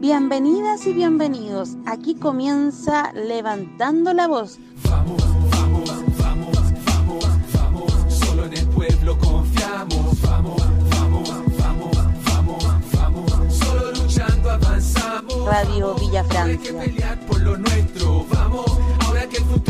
Bienvenidas y bienvenidos. Aquí comienza Levantando la Voz. Vamos, vamos, vamos, vamos, vamos. Solo en el pueblo confiamos. Vamos, vamos, vamos, vamos, vamos. Solo luchando avanzamos. Radio Villa Hay que Francia. pelear por lo nuestro. Vamos, ahora que el futuro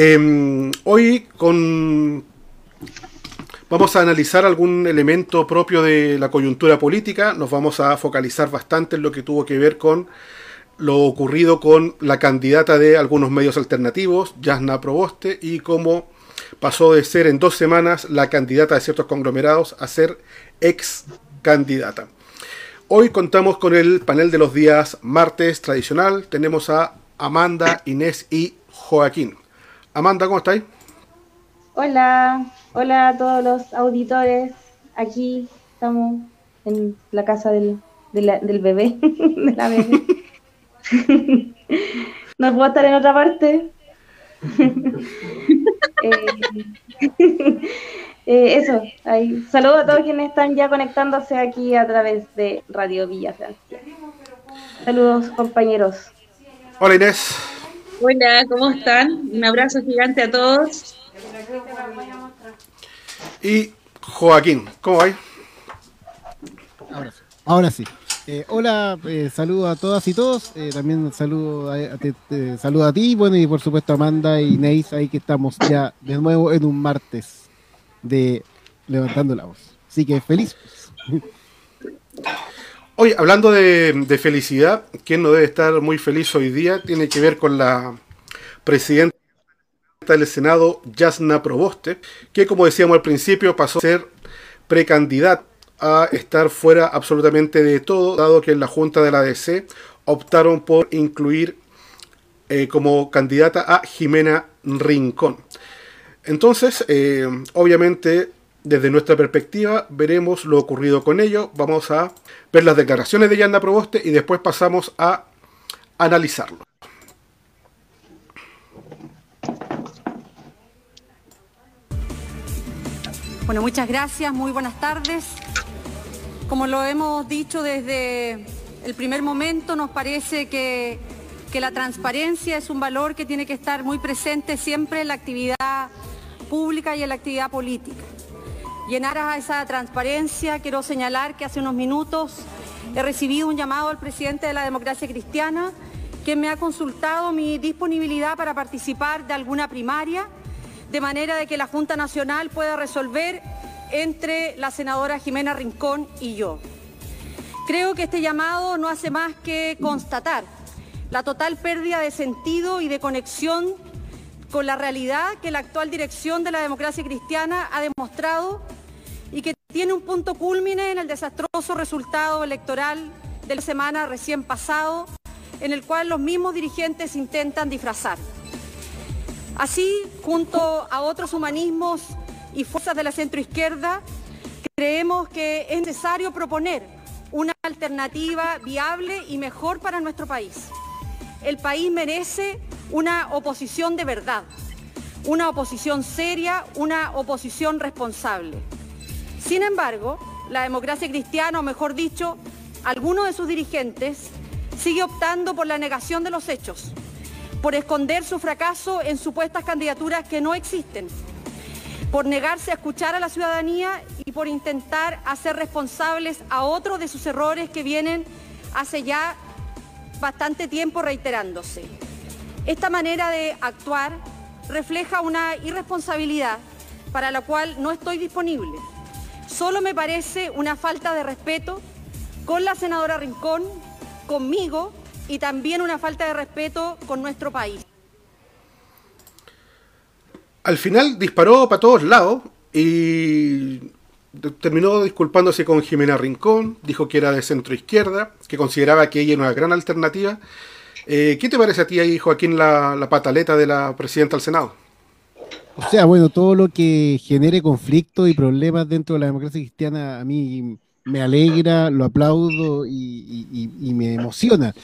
Eh, hoy vamos a analizar algún elemento propio de la coyuntura política. Nos vamos a focalizar bastante en lo que tuvo que ver con lo ocurrido con la candidata de algunos medios alternativos, Jasna Proboste, y cómo pasó de ser en dos semanas la candidata de ciertos conglomerados a ser ex candidata. Hoy contamos con el panel de los días martes tradicional. Tenemos a Amanda, Inés y Joaquín. Amanda, ¿cómo estáis? Hola, hola a todos los auditores. Aquí estamos en la casa del, de la- del bebé, de la bebé. No puedo estar en otra parte. Eh, eh, eso, ahí. Saludos a todos quienes están ya conectándose aquí a través de Radio Villa Francia. Saludos, compañeros. Hola Inés. Hola, ¿cómo están? Un abrazo gigante a todos. Y Joaquín, ¿cómo vais? Ahora sí. Ahora sí. Eh, hola, eh, saludo a todas y todos. eh, también saludo a, a- te- te saludo a ti, bueno, y por supuesto a Amanda y Neis, ahí que estamos ya de nuevo en un martes de Levantando la Voz. Así que feliz. Oye, hablando de, felicidad, quien no debe estar muy feliz hoy día tiene que ver con la presidenta del Senado, Yasna Proboste, que como decíamos al principio pasó a ser precandidata a estar fuera absolutamente de todo, dado que en la Junta de la DC optaron por incluir eh, como candidata a Jimena Rincón. Entonces, eh, obviamente, desde nuestra perspectiva, veremos lo ocurrido con ello. Vamos a ver las declaraciones de Yanda Proboste y después pasamos a analizarlo. Bueno, muchas gracias, muy buenas tardes. Como lo hemos dicho desde el primer momento, nos parece que, que la transparencia es un valor que tiene que estar muy presente siempre en la actividad pública y en la actividad política. Y en aras a esa transparencia, quiero señalar que hace unos minutos he recibido un llamado al presidente de la democracia cristiana, que me ha consultado mi disponibilidad para participar de alguna primaria de manera de que la Junta Nacional pueda resolver entre la senadora Jimena Rincón y yo. Creo que este llamado no hace más que constatar la total pérdida de sentido y de conexión con la realidad que la actual dirección de la democracia cristiana ha demostrado tiene un punto cúlmine en el desastroso resultado electoral de la semana recién pasado, en el cual los mismos dirigentes intentan disfrazar. Así, junto a otros humanismos y fuerzas de la centroizquierda, creemos que es necesario proponer una alternativa viable y mejor para nuestro país. El país merece una oposición de verdad, una oposición seria, una oposición responsable. Sin embargo, la democracia cristiana, o mejor dicho, algunos de sus dirigentes, sigue optando por la negación de los hechos, por esconder su fracaso en supuestas candidaturas que no existen, por negarse a escuchar a la ciudadanía y por intentar hacer responsables a otros de sus errores que vienen hace ya bastante tiempo reiterándose. Esta manera de actuar refleja una irresponsabilidad para la cual no estoy disponible. Solo me parece una falta de respeto con la senadora Rincón, conmigo y también una falta de respeto con nuestro país. Al final disparó para todos lados y terminó disculpándose con Jimena Rincón, dijo que era de centro izquierda, que consideraba que ella era una gran alternativa. Eh, ¿Qué te parece a ti ahí, Joaquín, la, la pataleta de la presidenta del Senado? O sea, bueno, todo lo que genere conflictos y problemas dentro de la democracia cristiana a mí me alegra, lo aplaudo y, y me emociona.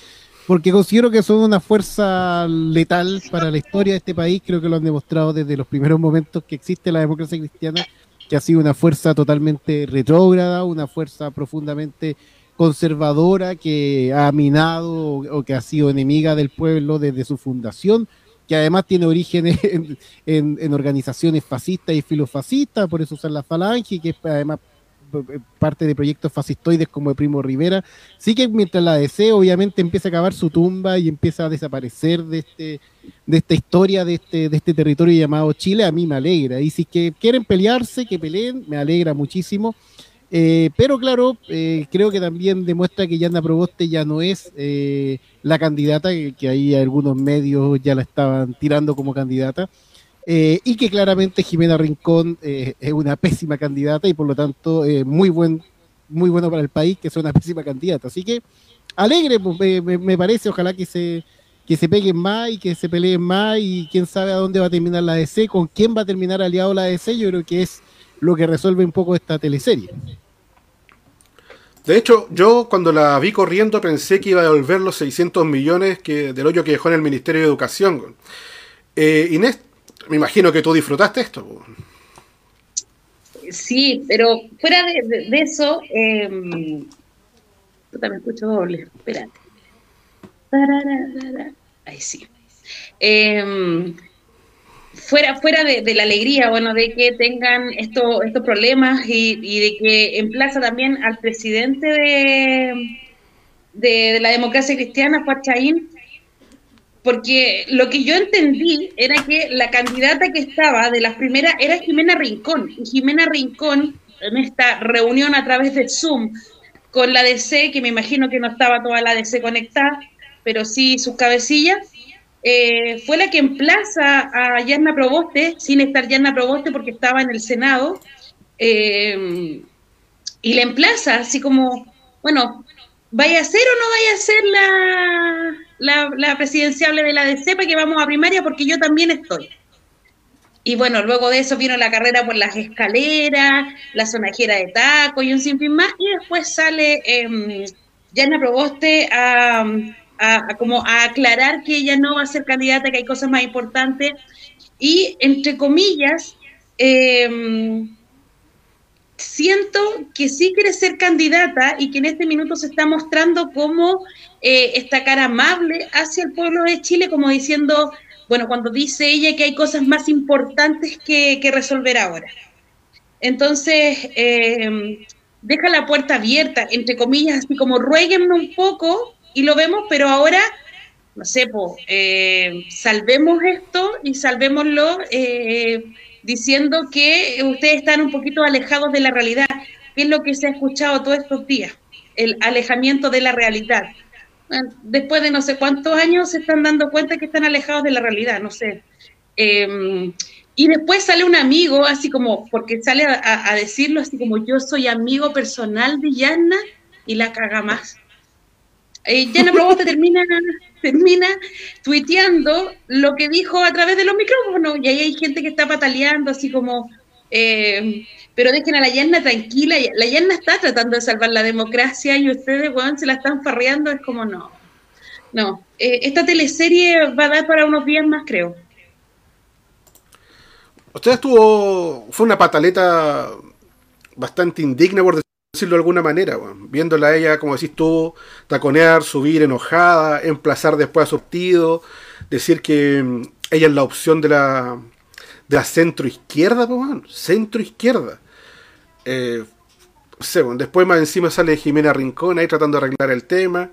Porque considero que son una fuerza letal para la historia de este país, creo que lo han demostrado desde los primeros momentos que existe la democracia cristiana, que ha sido una fuerza totalmente retrógrada, una fuerza profundamente conservadora que ha minado o, que ha sido enemiga del pueblo desde su fundación, que además tiene orígenes en, organizaciones fascistas y filofascistas, por eso usan la falange, que es además parte de proyectos fascistoides como el Primo Rivera. Sí que mientras la DC obviamente empieza a acabar su tumba y empieza a desaparecer de este de esta historia de este de este territorio llamado Chile, a mí me alegra. Y si quieren pelearse, que peleen, me alegra muchísimo. Eh, pero claro, eh, creo que también demuestra que Yana Proboste ya no es la candidata, que, ahí algunos medios ya la estaban tirando como candidata. Eh, y que claramente Jimena Rincón eh, es una pésima candidata y por lo tanto eh, muy buen muy bueno para el país que sea una pésima candidata. Así que alegre, pues, me, parece, ojalá que se, que se peguen más y que se peleen más y quién sabe a dónde va a terminar la DC, con quién va a terminar aliado la DC, yo creo que es lo que resuelve un poco esta teleserie. De hecho, yo cuando la vi corriendo pensé que iba a devolver los 600 millones que, del hoyo que dejó en el Ministerio de Educación. Inés, me imagino que tú disfrutaste esto. Sí, pero fuera de, eso, eh, me escucho doble, espérate. Ahí sí. Em, fuera fuera de, la alegría, bueno, de que tengan estos estos problemas y, de que emplaza también al presidente de, de, la democracia cristiana, Juan porque lo que yo entendí era que la candidata que estaba de las primeras era Jimena Rincón. Y Jimena Rincón, en esta reunión a través de Zoom con la DC, que me imagino que no estaba toda la DC conectada, pero sí sus cabecillas, eh, fue la que emplaza a Yarna Proboste, sin estar Yarna Proboste porque estaba en el Senado, eh, y la emplaza así como, bueno, ¿vaya a ser o no vaya a ser la, la, la de la DC para que vamos a primaria porque yo también estoy. Y bueno, luego de eso vino la carrera por las escaleras, la sonajera de taco y un sinfín más, y después sale eh, Yana Proboste a, como a aclarar que ella no va a ser candidata, que hay cosas más importantes, y entre comillas, em, siento que sí quiere ser candidata y que en este minuto se está mostrando como eh, esta cara amable hacia el pueblo de Chile, como diciendo, bueno, cuando dice ella que hay cosas más importantes que, resolver ahora. Entonces, eh, deja la puerta abierta, entre comillas, así como rueguenme un poco y lo vemos, pero ahora, no sé, pues, salvemos esto y salvémoslo diciendo que ustedes están un poquito alejados de la realidad, que es lo que se ha escuchado todos estos días, el alejamiento de la realidad. Después de no sé cuántos años se están dando cuenta que están alejados de la realidad, no sé. Em, y después sale un amigo, así como, porque sale a, decirlo así como yo soy amigo personal de Yana y la caga más. Eh, Yana Proboste termina termina tuiteando lo que dijo a través de los micrófonos. Y ahí hay gente que está pataleando, así como, eh, pero dejen a la Yanna tranquila. La Yanna está tratando de salvar la democracia y ustedes, weón, se la están farreando. Es como, no. No. Eh, esta teleserie va a dar para unos días más, creo. Usted estuvo. Fue una pataleta bastante indigna, por decirlo de alguna manera, viéndola a ella, como decís tú, taconear, subir enojada, emplazar después a su partido, decir que mm, ella es la opción de la, de la centro izquierda, centro izquierda. Eh, después más encima sale Jimena Rincón ahí tratando de arreglar el tema.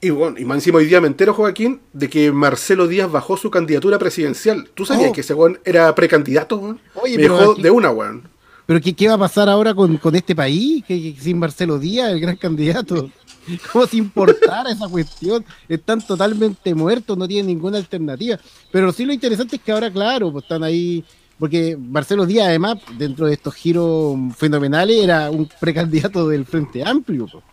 Y bueno, y más encima hoy día me entero, Joaquín, de que Marcelo Díaz bajó su candidatura presidencial. ¿Tú sabías oh. que ese weón era precandidato, me dejó de una, weón. Pero ¿qué, qué va a pasar ahora con, este país? sin Marcelo Díaz, el gran candidato. ¿Cómo se importara esa cuestión? Están totalmente muertos, no tienen ninguna alternativa. Pero sí lo interesante es que ahora, claro, pues están ahí, porque Marcelo Díaz, además, dentro de estos giros fenomenales, era un precandidato del Frente Amplio. Pues.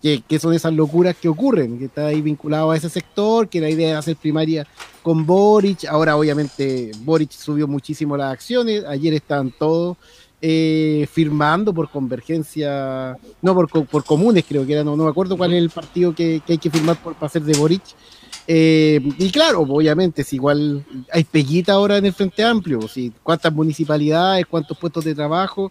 que, que, son esas locuras que ocurren, que está ahí vinculado a ese sector, que la idea es hacer primaria con Boric, ahora obviamente Boric subió muchísimo las acciones, ayer estaban todos eh, firmando por convergencia, no por, por comunes creo que era, no, me acuerdo cuál es el partido que, hay que firmar por, para hacer de Boric. Eh, y claro, obviamente, si igual hay peguita ahora en el Frente Amplio, si cuántas municipalidades, cuántos puestos de trabajo,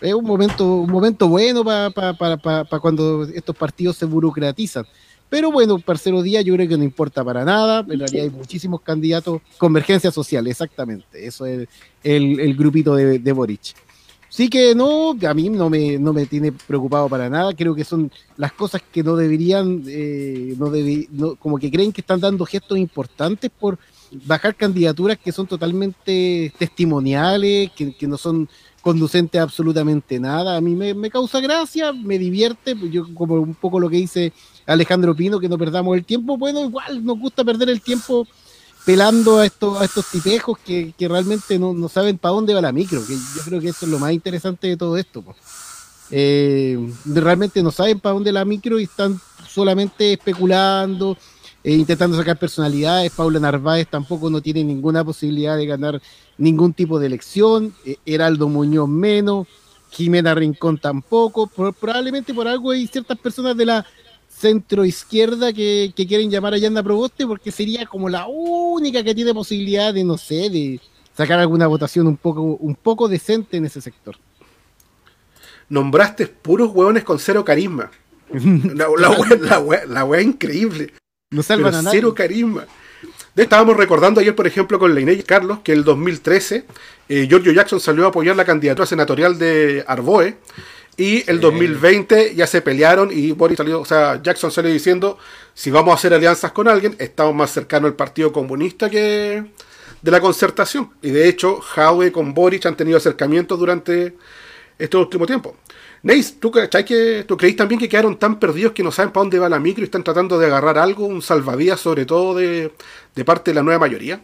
es un momento, un momento bueno para pa, pa, pa, cuando estos partidos se burocratizan. Pero bueno, Parcero Díaz yo creo que no importa para nada. En realidad hay muchísimos candidatos. Convergencia social, exactamente. Eso es el, el grupito de, de, Boric. Sí que no, a mí no me, no me tiene preocupado para nada. Creo que son las cosas que no deberían, eh, no, debe, no como que creen que están dando gestos importantes por bajar candidaturas que son totalmente testimoniales, que, que no son conducente a absolutamente nada. A mí me, me, causa gracia, me divierte, yo como un poco lo que dice Alejandro Pino, que no perdamos el tiempo, bueno, igual nos gusta perder el tiempo pelando a estos, tipejos que, realmente no, saben para dónde va la micro, que yo creo que eso es lo más interesante de todo esto. Eh, realmente no saben para dónde la micro y están solamente especulando, eh, intentando sacar personalidades. Paula Narváez tampoco no tiene ninguna posibilidad de ganar ningún tipo de elección. Eh, Heraldo Muñoz menos. Jimena Rincón tampoco. Probablemente por algo hay ciertas personas de la centro izquierda que, que quieren llamar a Yanda Proboste porque sería como la única que tiene posibilidad de, no sé, de sacar alguna votación un poco, un poco decente en ese sector. Nombraste puros hueones con cero carisma. La, la, la, la, la wea increíble. No salvan a nadie. cero carisma. De estábamos recordando ayer, por ejemplo, con la Inés Carlos, que el 2013 eh, Giorgio Jackson salió a apoyar la candidatura senatorial de Arboe. Y el sí. 2020 ya se pelearon y Boris salió, o sea, Jackson salió diciendo, si vamos a hacer alianzas con alguien, estamos más cercanos al Partido Comunista que de la concertación. Y de hecho, Howe con Boris han tenido acercamientos durante este último tiempo. Neis, ¿tú, que, ¿tú creéis también que quedaron tan perdidos que no saben para dónde va la micro y están tratando de agarrar algo, un salvavidas sobre todo de, de parte de la nueva mayoría?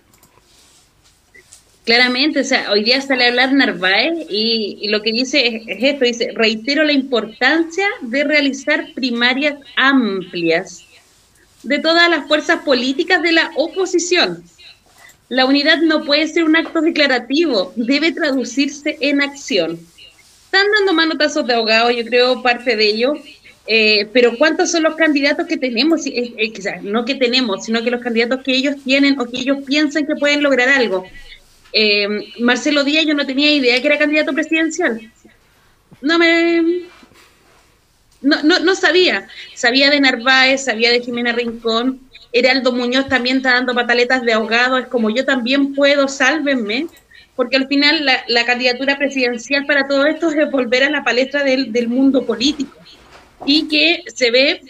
Claramente, o sea, hoy día sale a hablar Narváez y, lo que dice es, es, esto, dice, reitero la importancia de realizar primarias amplias de todas las fuerzas políticas de la oposición. La unidad no puede ser un acto declarativo, debe traducirse en acción. Están dando manotazos de ahogado, yo creo parte de ello, eh, pero ¿cuántos son los candidatos que tenemos? Eh, eh, sea, no que tenemos, sino que los candidatos que ellos tienen o que ellos piensan que pueden lograr algo. Eh, Marcelo Díaz, yo no tenía idea que era candidato presidencial. No me. No, no, sabía. Sabía de Narváez, sabía de Jimena Rincón. Heraldo Muñoz también está dando pataletas de ahogado. Es como yo también puedo, sálvenme. Porque al final la, la candidatura presidencial para todo esto es volver a la palestra del, del mundo político. Y que se ve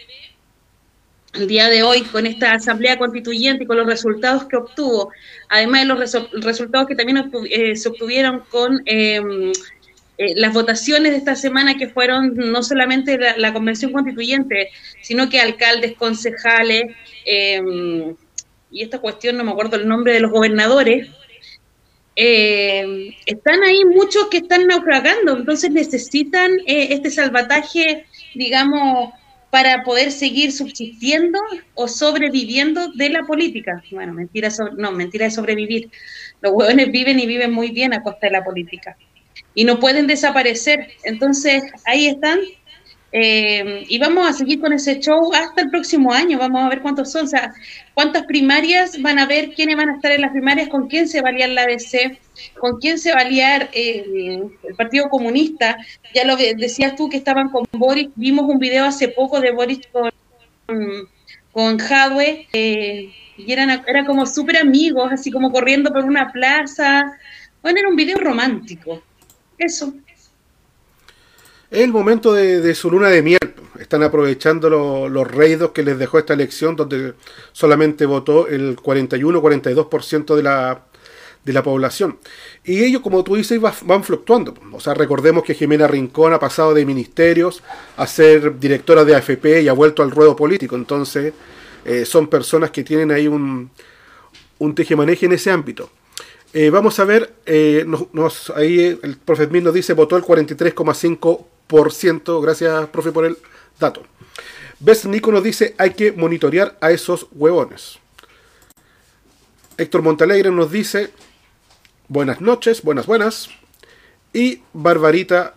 el día de hoy con esta asamblea constituyente y con los resultados que obtuvo, además de los resu resultados que también eh, se obtuvieron con eh, eh, las votaciones de esta semana que fueron no solamente la, la convención constituyente, sino que alcaldes, concejales, y esta cuestión no me acuerdo el nombre de los gobernadores, están ahí muchos que están naufragando, entonces necesitan este salvataje, digamos, para poder seguir subsistiendo o sobreviviendo de la política. Bueno, mentira, sobre, no, mentira de sobrevivir. Los hueones viven y viven muy bien a costa de la política. Y no pueden desaparecer. Entonces, ahí están. Eh, y vamos a seguir con ese show hasta el próximo año. Vamos a ver cuántos son, o sea, cuántas primarias van a ver, quiénes van a estar en las primarias, con quién se va a liar la ABC, con quién se va a liar eh, el Partido Comunista. Ya lo decías tú que estaban con Boris, vimos un video hace poco de Boris con, con Jadwe, eh, y eran era como súper amigos, así como corriendo por una plaza. Bueno, era un video romántico. Eso. Es el momento de, de, su luna de miel. Están aprovechando lo, los reidos que les dejó esta elección, donde solamente votó el 41-42% de la, de la población. Y ellos, como tú dices, van fluctuando. O sea, recordemos que Jimena Rincón ha pasado de ministerios a ser directora de AFP y ha vuelto al ruedo político. Entonces, eh, son personas que tienen ahí un, un tejemaneje en ese ámbito. Eh, vamos a ver, eh, nos, nos, ahí el profe Smith nos dice, votó el 43,5%, gracias profe por el dato. Best Nico nos dice, hay que monitorear a esos huevones. Héctor Montalegre nos dice, buenas noches, buenas, buenas. Y Barbarita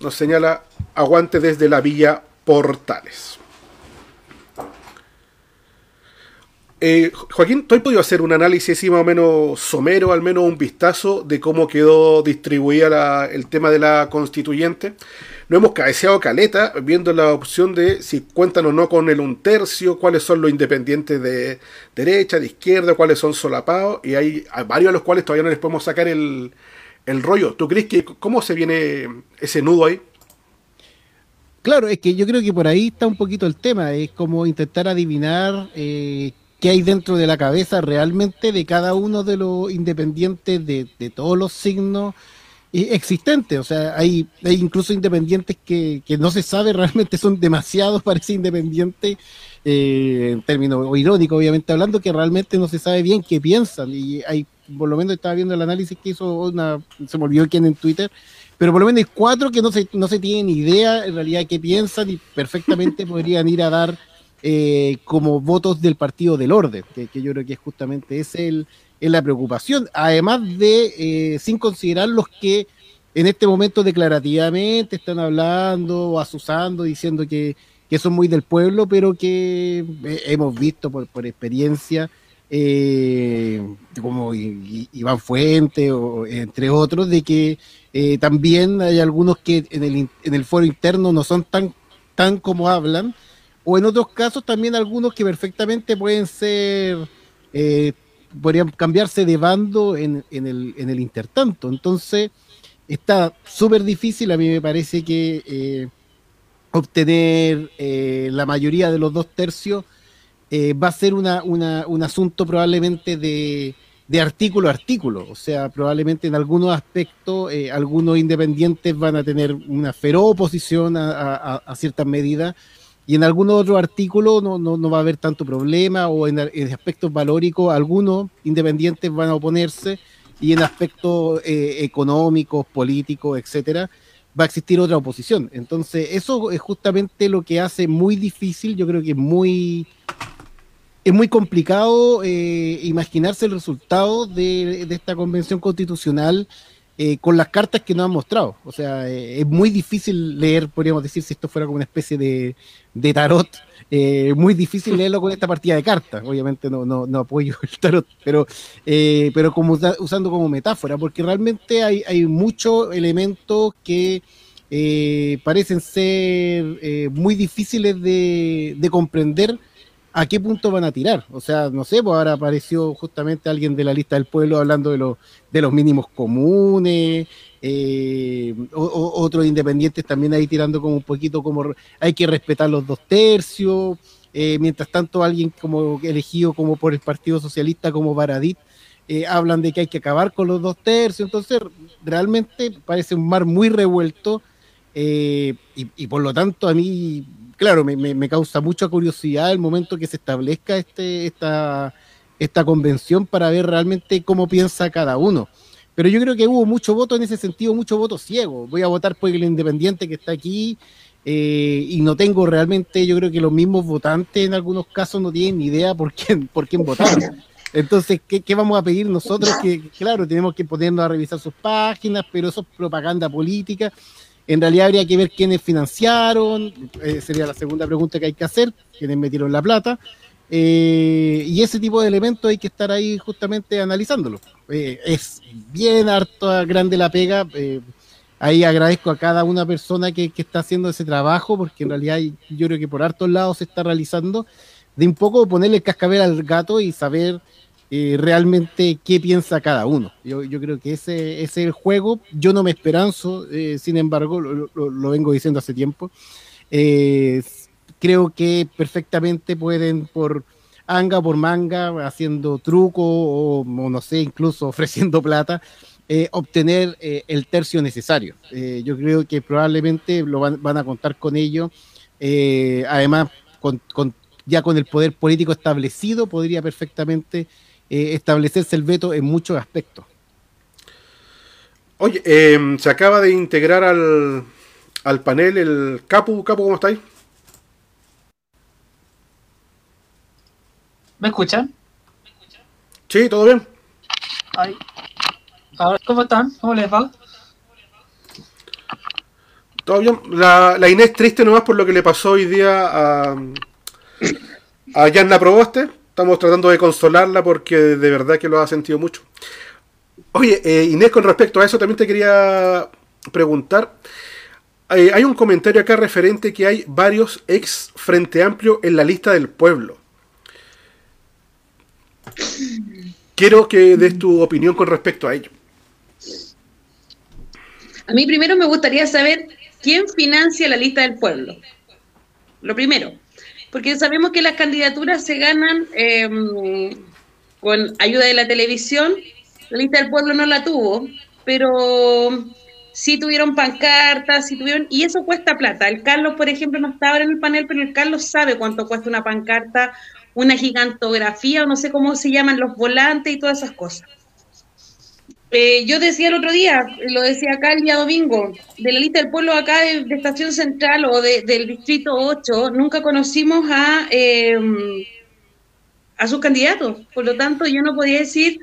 nos señala, aguante desde la Villa Portales. Eh, Joaquín, ¿tú has podido hacer un análisis así más o menos somero, al menos un vistazo de cómo quedó distribuida el tema de la constituyente? No hemos cabeceado caleta viendo la opción de si cuentan o no con el un tercio, cuáles son los independientes de derecha, de izquierda, cuáles son solapados, y hay, varios a los cuales todavía no les podemos sacar el, rollo. ¿Tú crees que cómo se viene ese nudo ahí? Claro, es que yo creo que por ahí está un poquito el tema, es como intentar adivinar eh, qué hay dentro de la cabeza realmente de cada uno de los independientes de, todos los signos existentes. O sea, hay, hay incluso independientes que, no se sabe realmente, son demasiados para ese independiente, eh, en términos irónicos, obviamente hablando, que realmente no se sabe bien qué piensan. Y hay, por lo menos estaba viendo el análisis que hizo una, se me olvidó quién en Twitter, pero por lo menos hay cuatro que no se, no se tienen idea en realidad qué piensan y perfectamente podrían ir a dar eh, como votos del partido del orden, que, yo creo que es justamente es el, es la preocupación, además de, eh, sin considerar los que en este momento declarativamente están hablando o asusando, diciendo que, que son muy del pueblo, pero que eh, hemos visto por, por experiencia, como Iván Fuente, o, entre otros, de que también hay algunos que en el, en el foro interno no son tan, tan como hablan, o en otros casos también algunos que perfectamente pueden ser, eh, podrían cambiarse de bando en, el, intertanto. Entonces, está súper difícil, a mí me parece que eh, obtener eh, la mayoría de los dos tercios va a ser una, un asunto probablemente de, de artículo a artículo. O sea, probablemente en algunos aspectos algunos independientes van a tener una feroz oposición a, a ciertas medidas y en algunos otros artículos no, no, va a haber tanto problema, o en, aspectos valóricos algunos independientes van a oponerse, y en aspectos eh, económicos, políticos, etcétera, va a existir otra oposición. Entonces, eso es justamente lo que hace muy difícil, yo creo que es muy, es muy complicado eh, imaginarse el resultado de, de, esta convención constitucional eh, con las cartas que nos han mostrado. O sea, eh, es muy difícil leer, podríamos decir, si esto fuera como una especie de, de tarot, eh, muy difícil leerlo con esta partida de cartas. Obviamente no, no, no apoyo el tarot, pero, pero como usando como metáfora, porque realmente hay, hay muchos elementos que parecen ser muy difíciles de, de comprender a qué punto van a tirar. O sea, no sé, pues ahora apareció justamente alguien de la lista del pueblo hablando de, los mínimos comunes, eh, otros independientes también ahí tirando como un poquito como hay que respetar los dos tercios. Eh, mientras tanto, alguien como elegido como por el Partido Socialista como Baradit, eh, hablan de que hay que acabar con los dos tercios. Entonces, realmente parece un mar muy revuelto. y, por lo tanto, a mí claro, me, causa mucha curiosidad el momento que se establezca este, esta, esta convención para ver realmente cómo piensa cada uno. Pero yo creo que hubo mucho voto en ese sentido, mucho voto ciego. Voy a votar por el independiente que está aquí eh, y no tengo realmente, yo creo que los mismos votantes en algunos casos no tienen ni idea por quién, por quién votar. Entonces, ¿qué, ¿qué, vamos a pedir nosotros? Que, claro, tenemos que ponernos a revisar sus páginas, pero eso es propaganda política. En realidad habría que ver quiénes financiaron, eh, sería la segunda pregunta que hay que hacer, quiénes metieron la plata. Eh, y ese tipo de elementos hay que estar ahí justamente analizándolo. Eh, es bien harto grande la pega. ahí agradezco a cada una persona que, que, está haciendo ese trabajo, porque en realidad yo creo que por hartos lados se está realizando, de un poco ponerle el cascabel al gato y saber eh, realmente qué piensa cada uno. Yo, yo creo que ese, es el juego. Yo no me esperanzo, eh, sin embargo, lo, vengo diciendo hace tiempo. Eh, creo que perfectamente pueden por anga por manga, haciendo truco o, no sé, incluso ofreciendo plata, obtener el tercio necesario. yo creo que probablemente lo van, van a contar con ello. además, con, con, ya con el poder político establecido, podría perfectamente eh, establecerse el veto en muchos aspectos. Oye, eh, se acaba de integrar al, al panel el Capu. Capu, ¿cómo estáis? ¿Me escuchan? ¿Me? Sí, todo bien. Ay. ¿Cómo están? ¿Cómo les va? Todo bien. La, la Inés triste nomás por lo que le pasó hoy día a, a Yanna Proboste, Estamos tratando de consolarla porque de verdad que lo ha sentido mucho. Oye, eh, Inés, con respecto a eso también te quería preguntar. Eh, hay un comentario acá referente que hay varios ex Frente Amplio en la lista del pueblo. Quiero que des tu opinión con respecto a ello. A mí primero me gustaría saber quién financia la lista del pueblo. Lo primero, porque sabemos que las candidaturas se ganan eh, con ayuda de la televisión. La lista del pueblo no la tuvo, pero sí tuvieron pancartas, sí tuvieron, y eso cuesta plata. El Carlos, por ejemplo, no estaba en el panel, pero el Carlos sabe cuánto cuesta una pancarta, una gigantografía, o no sé cómo se llaman los volantes y todas esas cosas. Eh, yo decía el otro día, lo decía acá el día domingo, de la lista del pueblo acá de, Estación Central o de, del Distrito 8, nunca conocimos a, eh, a sus candidatos. Por lo tanto, yo no podía decir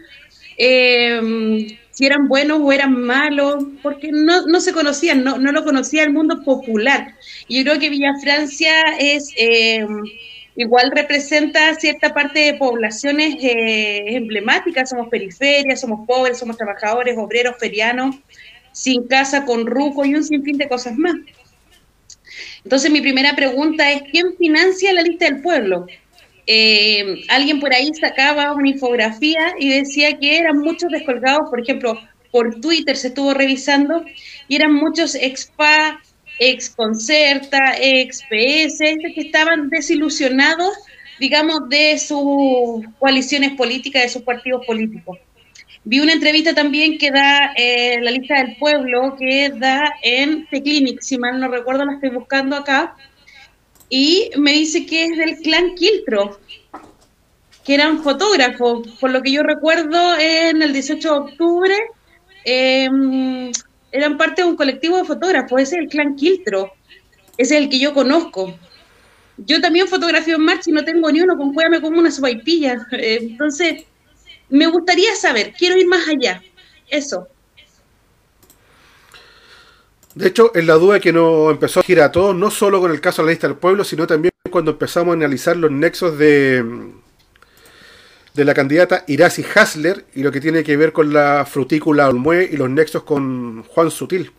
eh, si eran buenos o eran malos, porque no, no se conocían, no, no lo conocía el mundo popular. Y yo creo que Villa Francia es igual representa cierta parte de poblaciones eh, emblemáticas, somos periferias, somos pobres, somos trabajadores, obreros, ferianos, sin casa, con ruco y un sinfín de cosas más. Entonces mi primera pregunta es, ¿quién financia la lista del pueblo? Eh, alguien por ahí sacaba una infografía y decía que eran muchos descolgados, por ejemplo, por Twitter se estuvo revisando, y eran muchos expa, ex Concerta, ex PS, que estaban desilusionados, digamos, de sus coaliciones políticas, de sus partidos políticos. Vi una entrevista también que da eh, la lista del pueblo, que da en The Clinic, si mal no recuerdo, la estoy buscando acá, y me dice que es del clan Quiltro, que eran fotógrafos, por lo que yo recuerdo en el 18 de octubre, eh, eran parte de un colectivo de fotógrafos, ese es el clan Quiltro, ese es el que yo conozco. Yo también fotografío en marcha y no tengo ni uno, con me como una sopaipilla. Eh, entonces, me gustaría saber, quiero ir más allá. Eso. De hecho, en la duda que nos empezó a girar a todos, no solo con el caso de la lista del pueblo, sino también cuando empezamos a analizar los nexos de, de la candidata Irasi Hasler y lo que tiene que ver con la frutícula Olmue y los nexos con Juan Sutil.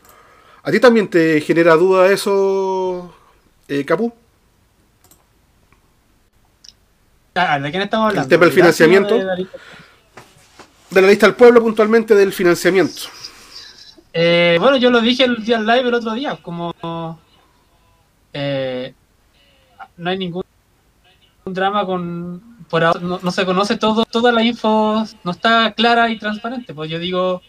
¿A ti también te genera duda eso, eh, Capú? Ah, ¿De quién estamos hablando? El tema del financiamiento. De la, de la lista del pueblo, puntualmente del financiamiento. Eh, bueno, yo lo dije el día live el otro día, como eh, no hay ningún drama con por ahora no, se conoce todo, toda la info no está clara y transparente. Pues yo digo,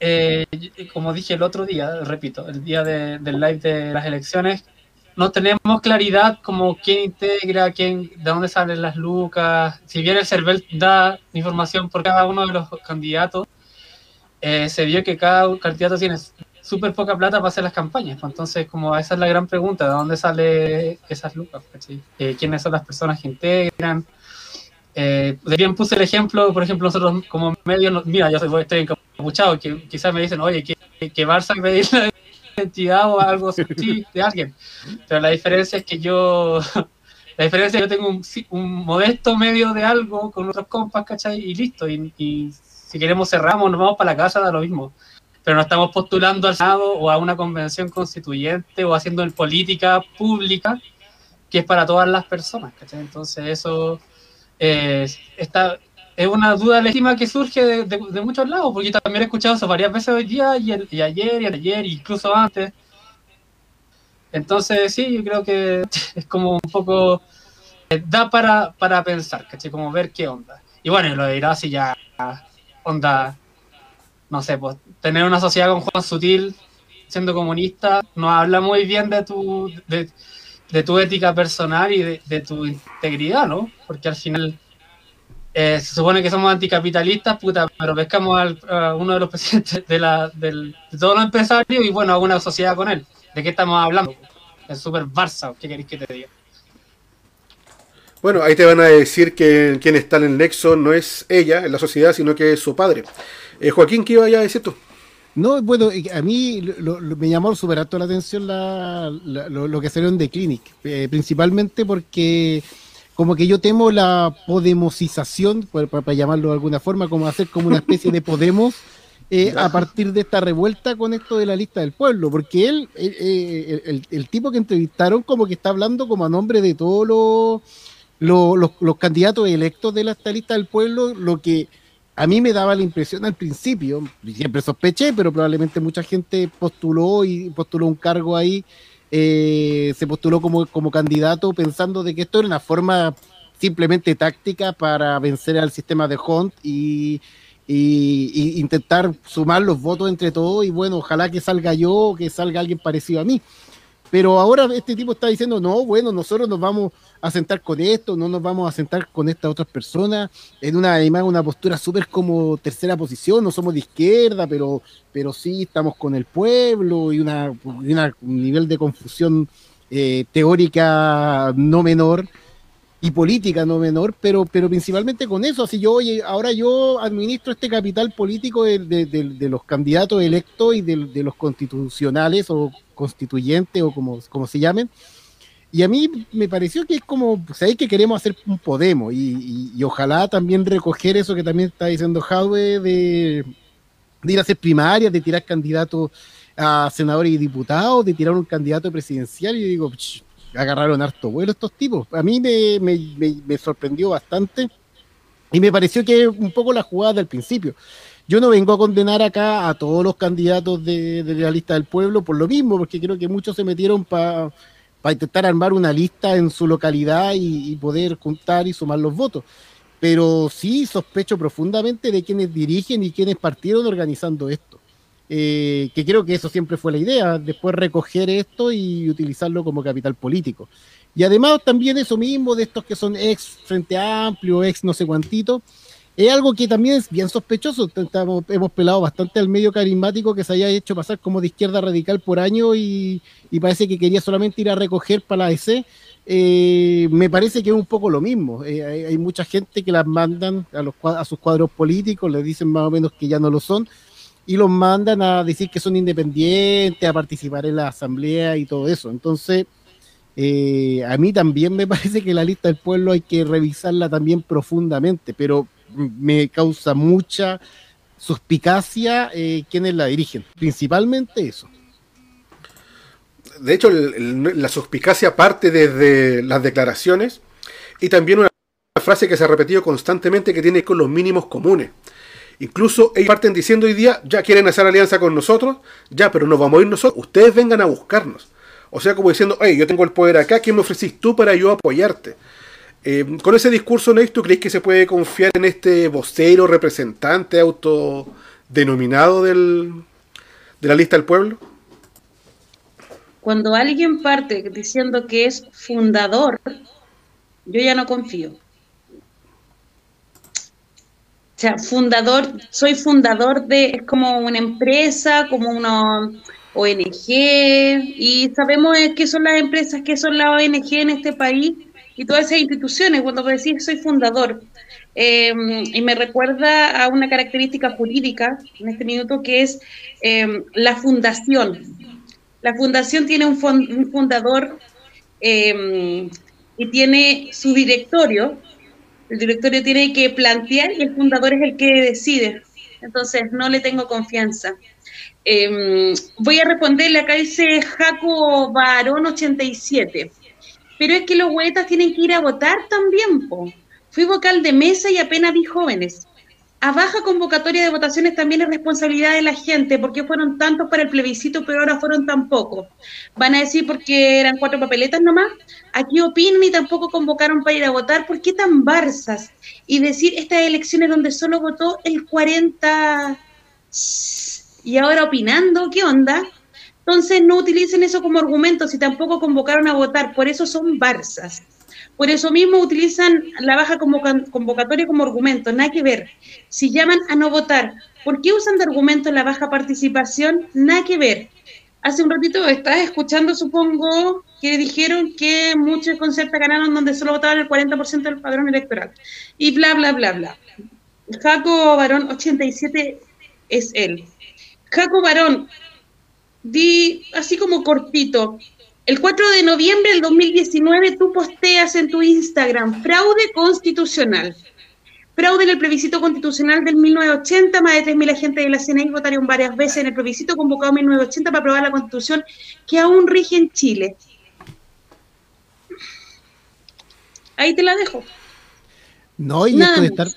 eh, como dije el otro día, repito, el día de, del live de las elecciones, no tenemos claridad como quién integra, quién, de dónde salen las lucas. Si bien el CERVEL da información por cada uno de los candidatos, eh, se vio que cada candidato tiene súper poca plata para hacer las campañas. Pues entonces, como esa es la gran pregunta, ¿de dónde sale esas lucas? Eh, ¿Quiénes son las personas que integran? Eh, bien puse el ejemplo, por ejemplo, nosotros como medio, mira, yo soy, estoy encapuchado, que quizás me dicen, oye, que, que Barça pedir la identidad o algo así de alguien. Pero la diferencia es que yo, la diferencia es que yo tengo un, un modesto medio de algo con otros compas, ¿cachai? Y listo, y, y si queremos cerramos, nos vamos para la casa, da lo mismo pero no estamos postulando al Senado o a una convención constituyente o haciendo en política pública que es para todas las personas. ¿cachai? Entonces eso eh, está, es una duda legítima que surge de, muchos lados, porque yo también he escuchado eso varias veces hoy día y, el, y ayer y ayer, incluso antes. Entonces sí, yo creo que es como un poco, eh, da para, para pensar, ¿cachai? Como ver qué onda. Y bueno, lo dirá si ya onda no sé, pues tener una sociedad con Juan Sutil siendo comunista no habla muy bien de tu, de, de tu ética personal y de, de, tu integridad, ¿no? Porque al final eh, se supone que somos anticapitalistas, puta, pero pescamos al, a uno de los presidentes de, la, del, de todos los empresarios y bueno, a una sociedad con él. ¿De qué estamos hablando? Es súper Barça, ¿qué queréis que te diga? Bueno, ahí te van a decir que quien está en el nexo no es ella, en la sociedad, sino que es su padre. Eh, Joaquín, ¿qué iba a decir tú? No, bueno, a mí lo, lo, me llamó súper alto la atención la, la, lo, lo, que salió en The Clinic, eh, principalmente porque como que yo temo la podemosización, para, para, llamarlo de alguna forma, como hacer como una especie de Podemos eh, a partir de esta revuelta con esto de la lista del pueblo, porque él, eh, el, el, tipo que entrevistaron como que está hablando como a nombre de todos los, los, los, los candidatos electos de la, esta lista del pueblo, lo que a mí me daba la impresión al principio, siempre sospeché, pero probablemente mucha gente postuló y postuló un cargo ahí, eh, se postuló como, como candidato pensando de que esto era una forma simplemente táctica para vencer al sistema de Hunt y, y, intentar sumar los votos entre todos y bueno, ojalá que salga yo o que salga alguien parecido a mí. Pero ahora este tipo está diciendo, no, bueno, nosotros nos vamos a sentar con esto, no nos vamos a sentar con estas otras personas, en una, además, una postura súper como tercera posición, no somos de izquierda, pero, pero sí estamos con el pueblo y una, un nivel de confusión eh, teórica no menor y política no menor, pero, pero principalmente con eso. Así yo, oye, ahora yo administro este capital político de, de los candidatos electos y de, los constitucionales o constituyentes o como, como se llamen. Y a mí me pareció que es como, sabéis que queremos hacer un Podemos y, y, y, ojalá también recoger eso que también está diciendo Jaue de, de ir a hacer primarias, de tirar candidatos a senadores y diputados, de tirar un candidato presidencial. Y yo digo, agarraron harto vuelo estos tipos. A mí me, me, me, me, sorprendió bastante y me pareció que un poco la jugada del principio. Yo no vengo a condenar acá a todos los candidatos de, la lista del pueblo por lo mismo, porque creo que muchos se metieron para pa intentar armar una lista en su localidad y, y poder juntar y sumar los votos. Pero sí sospecho profundamente de quienes dirigen y quienes partieron organizando esto. Eh, que creo que eso siempre fue la idea, después recoger esto y utilizarlo como capital político. Y además también eso mismo de estos que son ex Frente Amplio, ex no sé cuantito, es algo que también es bien sospechoso. Estamos, hemos pelado bastante al medio carismático que se haya hecho pasar como de izquierda radical por año y, y parece que quería solamente ir a recoger para la EC. Eh, me parece que es un poco lo mismo. Eh, hay, mucha gente que las mandan a, los, a sus cuadros políticos, les dicen más o menos que ya no lo son y los mandan a decir que son independientes, a participar en la asamblea y todo eso. Entonces, eh, a mí también me parece que la lista del pueblo hay que revisarla también profundamente, pero me causa mucha suspicacia eh, quienes la dirigen, principalmente eso. De hecho, la suspicacia parte desde las declaraciones y también una frase que se ha repetido constantemente que tiene con los mínimos comunes. Incluso ellos parten diciendo hoy día, ya quieren hacer alianza con nosotros, ya, pero nos vamos a ir nosotros, ustedes vengan a buscarnos. O sea, como diciendo, hey, yo tengo el poder acá, ¿quién me ofrecís tú para yo apoyarte? Eh, con ese discurso, Ney, ¿tú crees que se puede confiar en este vocero, representante autodenominado del, de la lista del pueblo? Cuando alguien parte diciendo que es fundador, yo ya no confío. O sea, fundador, soy fundador de, es como una empresa, como una ONG, y sabemos qué son las empresas, qué son las ONG en este país y todas esas instituciones, cuando decís soy fundador. Eh, y me recuerda a una característica jurídica en este minuto que es eh, la fundación. La fundación tiene un, fund, un fundador eh, y tiene su directorio, el directorio tiene que plantear y el fundador es el que decide. Entonces, no le tengo confianza. Voy a responderle, acá dice Jaco Barón 87. Pero es que los huetas tienen que ir a votar también, po. Fui vocal de mesa y apenas vi jóvenes. A baja convocatoria de votaciones también es responsabilidad de la gente, porque fueron tantos para el plebiscito, pero ahora fueron tan pocos. Van a decir porque eran cuatro papeletas nomás. Aquí opinan y tampoco convocaron para ir a votar. ¿Por qué tan barzas? Y decir estas elecciones donde solo votó el 40 y ahora opinando, ¿qué onda? Entonces no utilicen eso como argumento si tampoco convocaron a votar, por eso son barzas. Por eso mismo utilizan la baja convocatoria como argumento, nada que ver. Si llaman a no votar, ¿por qué usan de argumento la baja participación? Nada que ver. hace un ratito estás escuchando, supongo, que dijeron que muchos conceptos ganaron donde solo votaban el 40% del padrón electoral. Y bla, bla, bla, bla. Jaco Barón 87 es él. Jaco Barón, di así como cortito. El 4 de noviembre del 2019 tú posteas en tu Instagram fraude constitucional. Fraude en el plebiscito constitucional del 1980, más de 3.000 agentes de la CNI votaron varias veces en el plebiscito convocado en 1980 para aprobar la constitución que aún rige en Chile. Ahí te la dejo. No, y Nada esto de estar,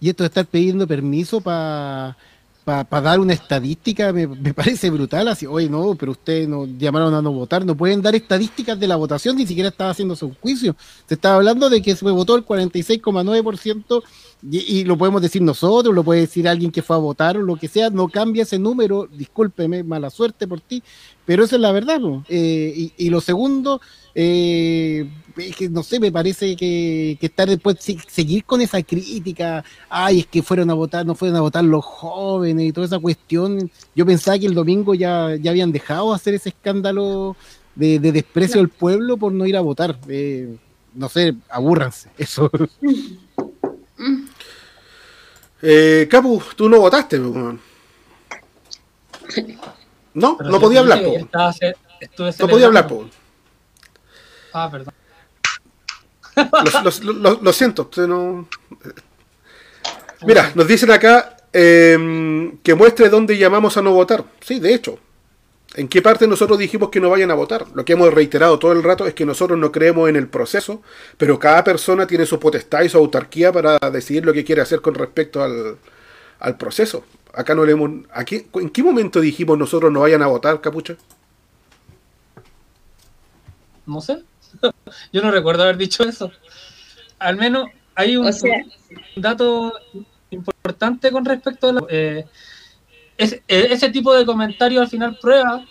y esto de estar pidiendo permiso para dar una estadística me, parece brutal. Así, oye, no, pero ustedes nos llamaron a no votar, no pueden dar estadísticas de la votación, ni siquiera estaba haciéndose un juicio. Se estaba hablando de que se votó el 46,9% y, y lo podemos decir nosotros, lo puede decir alguien que fue a votar o lo que sea, no cambia ese número, discúlpeme, mala suerte por ti, pero esa es la verdad. ¿no? Eh, y, y lo segundo, eh, es que no sé, me parece que, que estar después, se- seguir con esa crítica, ay, es que fueron a votar, no fueron a votar los jóvenes y toda esa cuestión. Yo pensaba que el domingo ya, ya habían dejado de hacer ese escándalo de, de desprecio del pueblo por no ir a votar. Eh, no sé, abúrranse, eso. Eh, Capu, tú no votaste, weón. No, Pero no podía hablar, po. estuve No podía hablar, po. Ah, perdón. Lo, lo- lo- siento, usted no. Mira, nos dicen acá eh, que muestre dónde llamamos a no votar. Sí, de hecho. ¿En qué parte nosotros dijimos que no vayan a votar? Lo que hemos reiterado todo el rato es que nosotros no creemos en el proceso, pero cada persona tiene su potestad y su autarquía para decidir lo que quiere hacer con respecto al, al proceso. Acá no le hemos... Aquí, ¿En qué momento dijimos nosotros no vayan a votar, Capucha? No sé. Yo no recuerdo haber dicho eso. Al menos hay un, O sea- un dato importante con respecto a la- eh, es- eh, ese tipo de comentarios al final prueba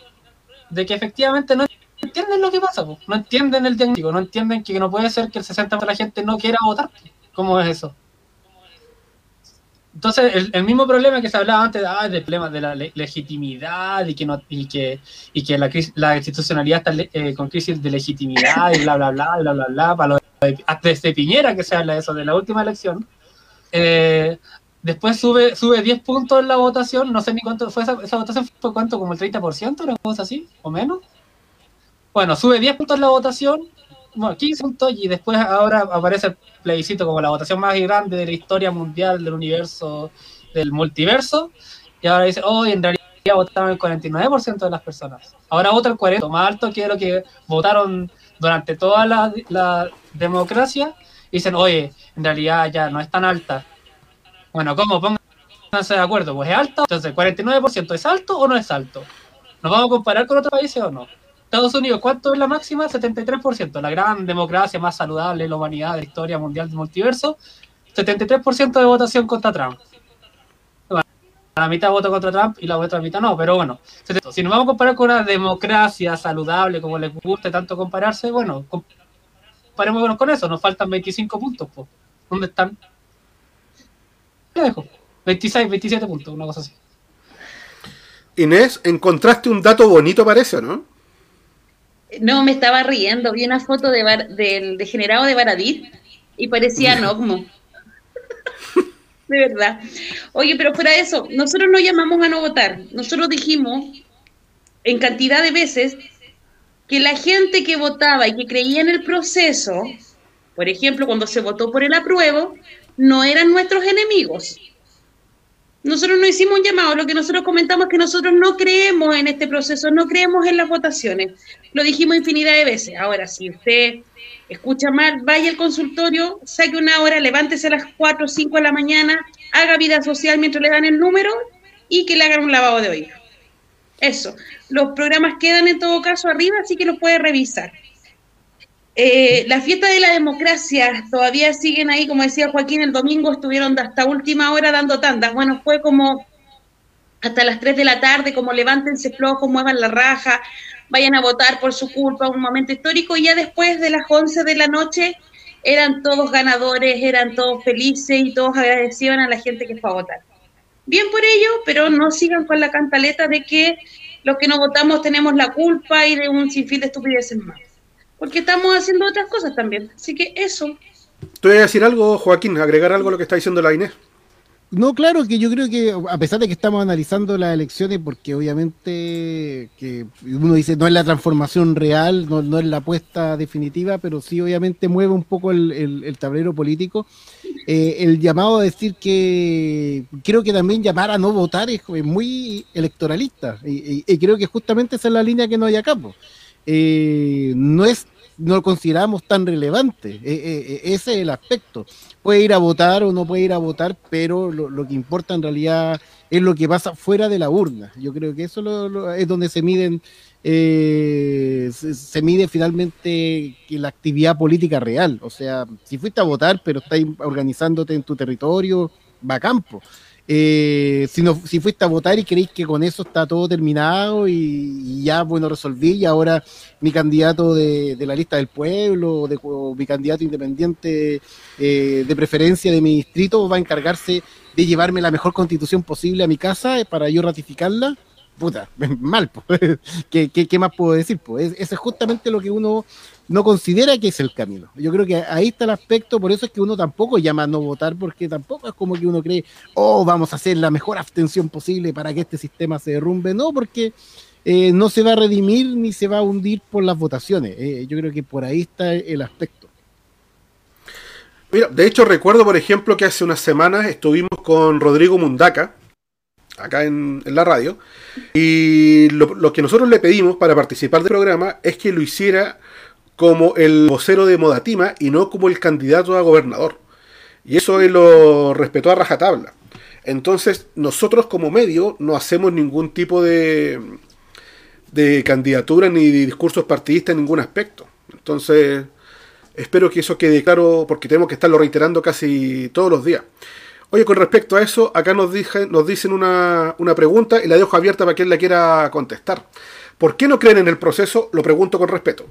de que efectivamente no entienden lo que pasa, po. no entienden el diagnóstico, no entienden que no puede ser que el 60% de la gente no quiera votar. ¿Cómo es eso? Entonces, el, mismo problema que se hablaba antes ah, del de la le- legitimidad y que no y que, y que la, la institucionalidad está eh, con crisis de legitimidad y bla, bla, bla, bla, bla, bla, hasta desde Piñera que se habla de eso, de la última elección. Eh, después sube sube 10 puntos en la votación, no sé ni cuánto fue esa, esa votación, fue cuánto, como el 30%, una cosa así, o menos. Bueno, sube 10 puntos en la votación, bueno, 15 puntos, y después ahora aparece el plebiscito como la votación más grande de la historia mundial del universo, del multiverso, y ahora dice, oh, en realidad votaron el 49% de las personas. Ahora vota el 40%, más alto que lo que votaron durante toda la, democracia, y dicen, oye, en realidad ya no es tan alta. Bueno, ¿cómo? Pónganse de acuerdo, pues es alta, entonces el 49% es alto o no es alto. ¿Nos vamos a comparar con otros países o no? Estados Unidos, ¿cuánto es la máxima? 73%, la gran democracia más saludable de la humanidad, de la historia mundial del multiverso. 73% de votación contra Trump. La mitad votó contra Trump y la otra mitad no, pero bueno. Si nos vamos a comparar con una democracia saludable, como les guste tanto compararse, bueno, comparémonos con eso, nos faltan 25 puntos. pues. ¿Dónde están? ¿Qué dejo? 26, 27 puntos, una cosa así. Inés, encontraste un dato bonito, parece, ¿no? No, me estaba riendo. Vi una foto de Bar- del degenerado de Baradit y parecía Nogmo. de verdad. Oye, pero fuera de eso, nosotros no llamamos a no votar. Nosotros dijimos en cantidad de veces que la gente que votaba y que creía en el proceso, por ejemplo, cuando se votó por el apruebo, no eran nuestros enemigos. Nosotros no hicimos un llamado, lo que nosotros comentamos es que nosotros no creemos en este proceso, no creemos en las votaciones. Lo dijimos infinidad de veces. Ahora, si usted escucha mal, vaya al consultorio, saque una hora, levántese a las 4 o 5 de la mañana, haga vida social mientras le dan el número y que le hagan un lavado de oído. Eso. Los programas quedan en todo caso arriba, así que los puede revisar. Eh, la fiesta de la democracia todavía siguen ahí, como decía Joaquín, el domingo estuvieron hasta última hora dando tandas. Bueno, fue como hasta las 3 de la tarde, como levántense flojos, muevan la raja, vayan a votar por su culpa, un momento histórico, y ya después de las 11 de la noche eran todos ganadores, eran todos felices y todos agradecían a la gente que fue a votar. Bien por ello, pero no sigan con la cantaleta de que los que no votamos tenemos la culpa y de un sinfín de estupideces más. Porque estamos haciendo otras cosas también. Así que eso. ¿Tú vas a decir algo, Joaquín? ¿Agregar algo a lo que está diciendo la Inés? No, claro que yo creo que a pesar de que estamos analizando las elecciones, porque obviamente que uno dice no es la transformación real, no, no es la apuesta definitiva, pero sí obviamente mueve un poco el, tablero político. Eh, el llamado a decir que creo que también llamar a no votar es, muy electoralista y, creo que justamente esa es la línea que no hay acá. Eh, no es no lo consideramos tan relevante. E, e, e, ese es el aspecto. Puede ir a votar o no puede ir a votar, pero lo, que importa en realidad es lo que pasa fuera de la urna. Yo creo que eso es donde se miden, eh, se, mide finalmente la actividad política real. O sea, si fuiste a votar, pero estás organizándote en tu territorio, va a campo. Eh, si, no, si fuiste a votar y creéis que con eso está todo terminado y, ya, bueno, resolví y ahora mi candidato de, la lista del pueblo de, o mi candidato independiente eh, de preferencia de mi distrito va a encargarse de llevarme la mejor constitución posible a mi casa para yo ratificarla, puta, mal, pues. ¿Qué, qué, más puedo decir? Pues eso es justamente lo que uno no considera que es el camino. Yo creo que ahí está el aspecto, por eso es que uno tampoco llama a no votar, porque tampoco es como que uno cree, oh, vamos a hacer la mejor abstención posible para que este sistema se derrumbe. No, porque eh, no se va a redimir ni se va a hundir por las votaciones. Eh, yo creo que por ahí está el aspecto. Mira, de hecho recuerdo, por ejemplo, que hace unas semanas estuvimos con Rodrigo Mundaca, acá en, la radio, y lo, lo, que nosotros le pedimos para participar del programa es que lo hiciera como el vocero de Modatima y no como el candidato a gobernador. Y eso él lo respetó a rajatabla. Entonces, nosotros como medio no hacemos ningún tipo de, de candidatura ni de discursos partidistas en ningún aspecto. Entonces, espero que eso quede claro porque tenemos que estarlo reiterando casi todos los días. Oye, con respecto a eso, acá nos, nos dicen una, una pregunta y la dejo abierta para quien la quiera contestar. ¿Por qué no creen en el proceso? Lo pregunto con respeto.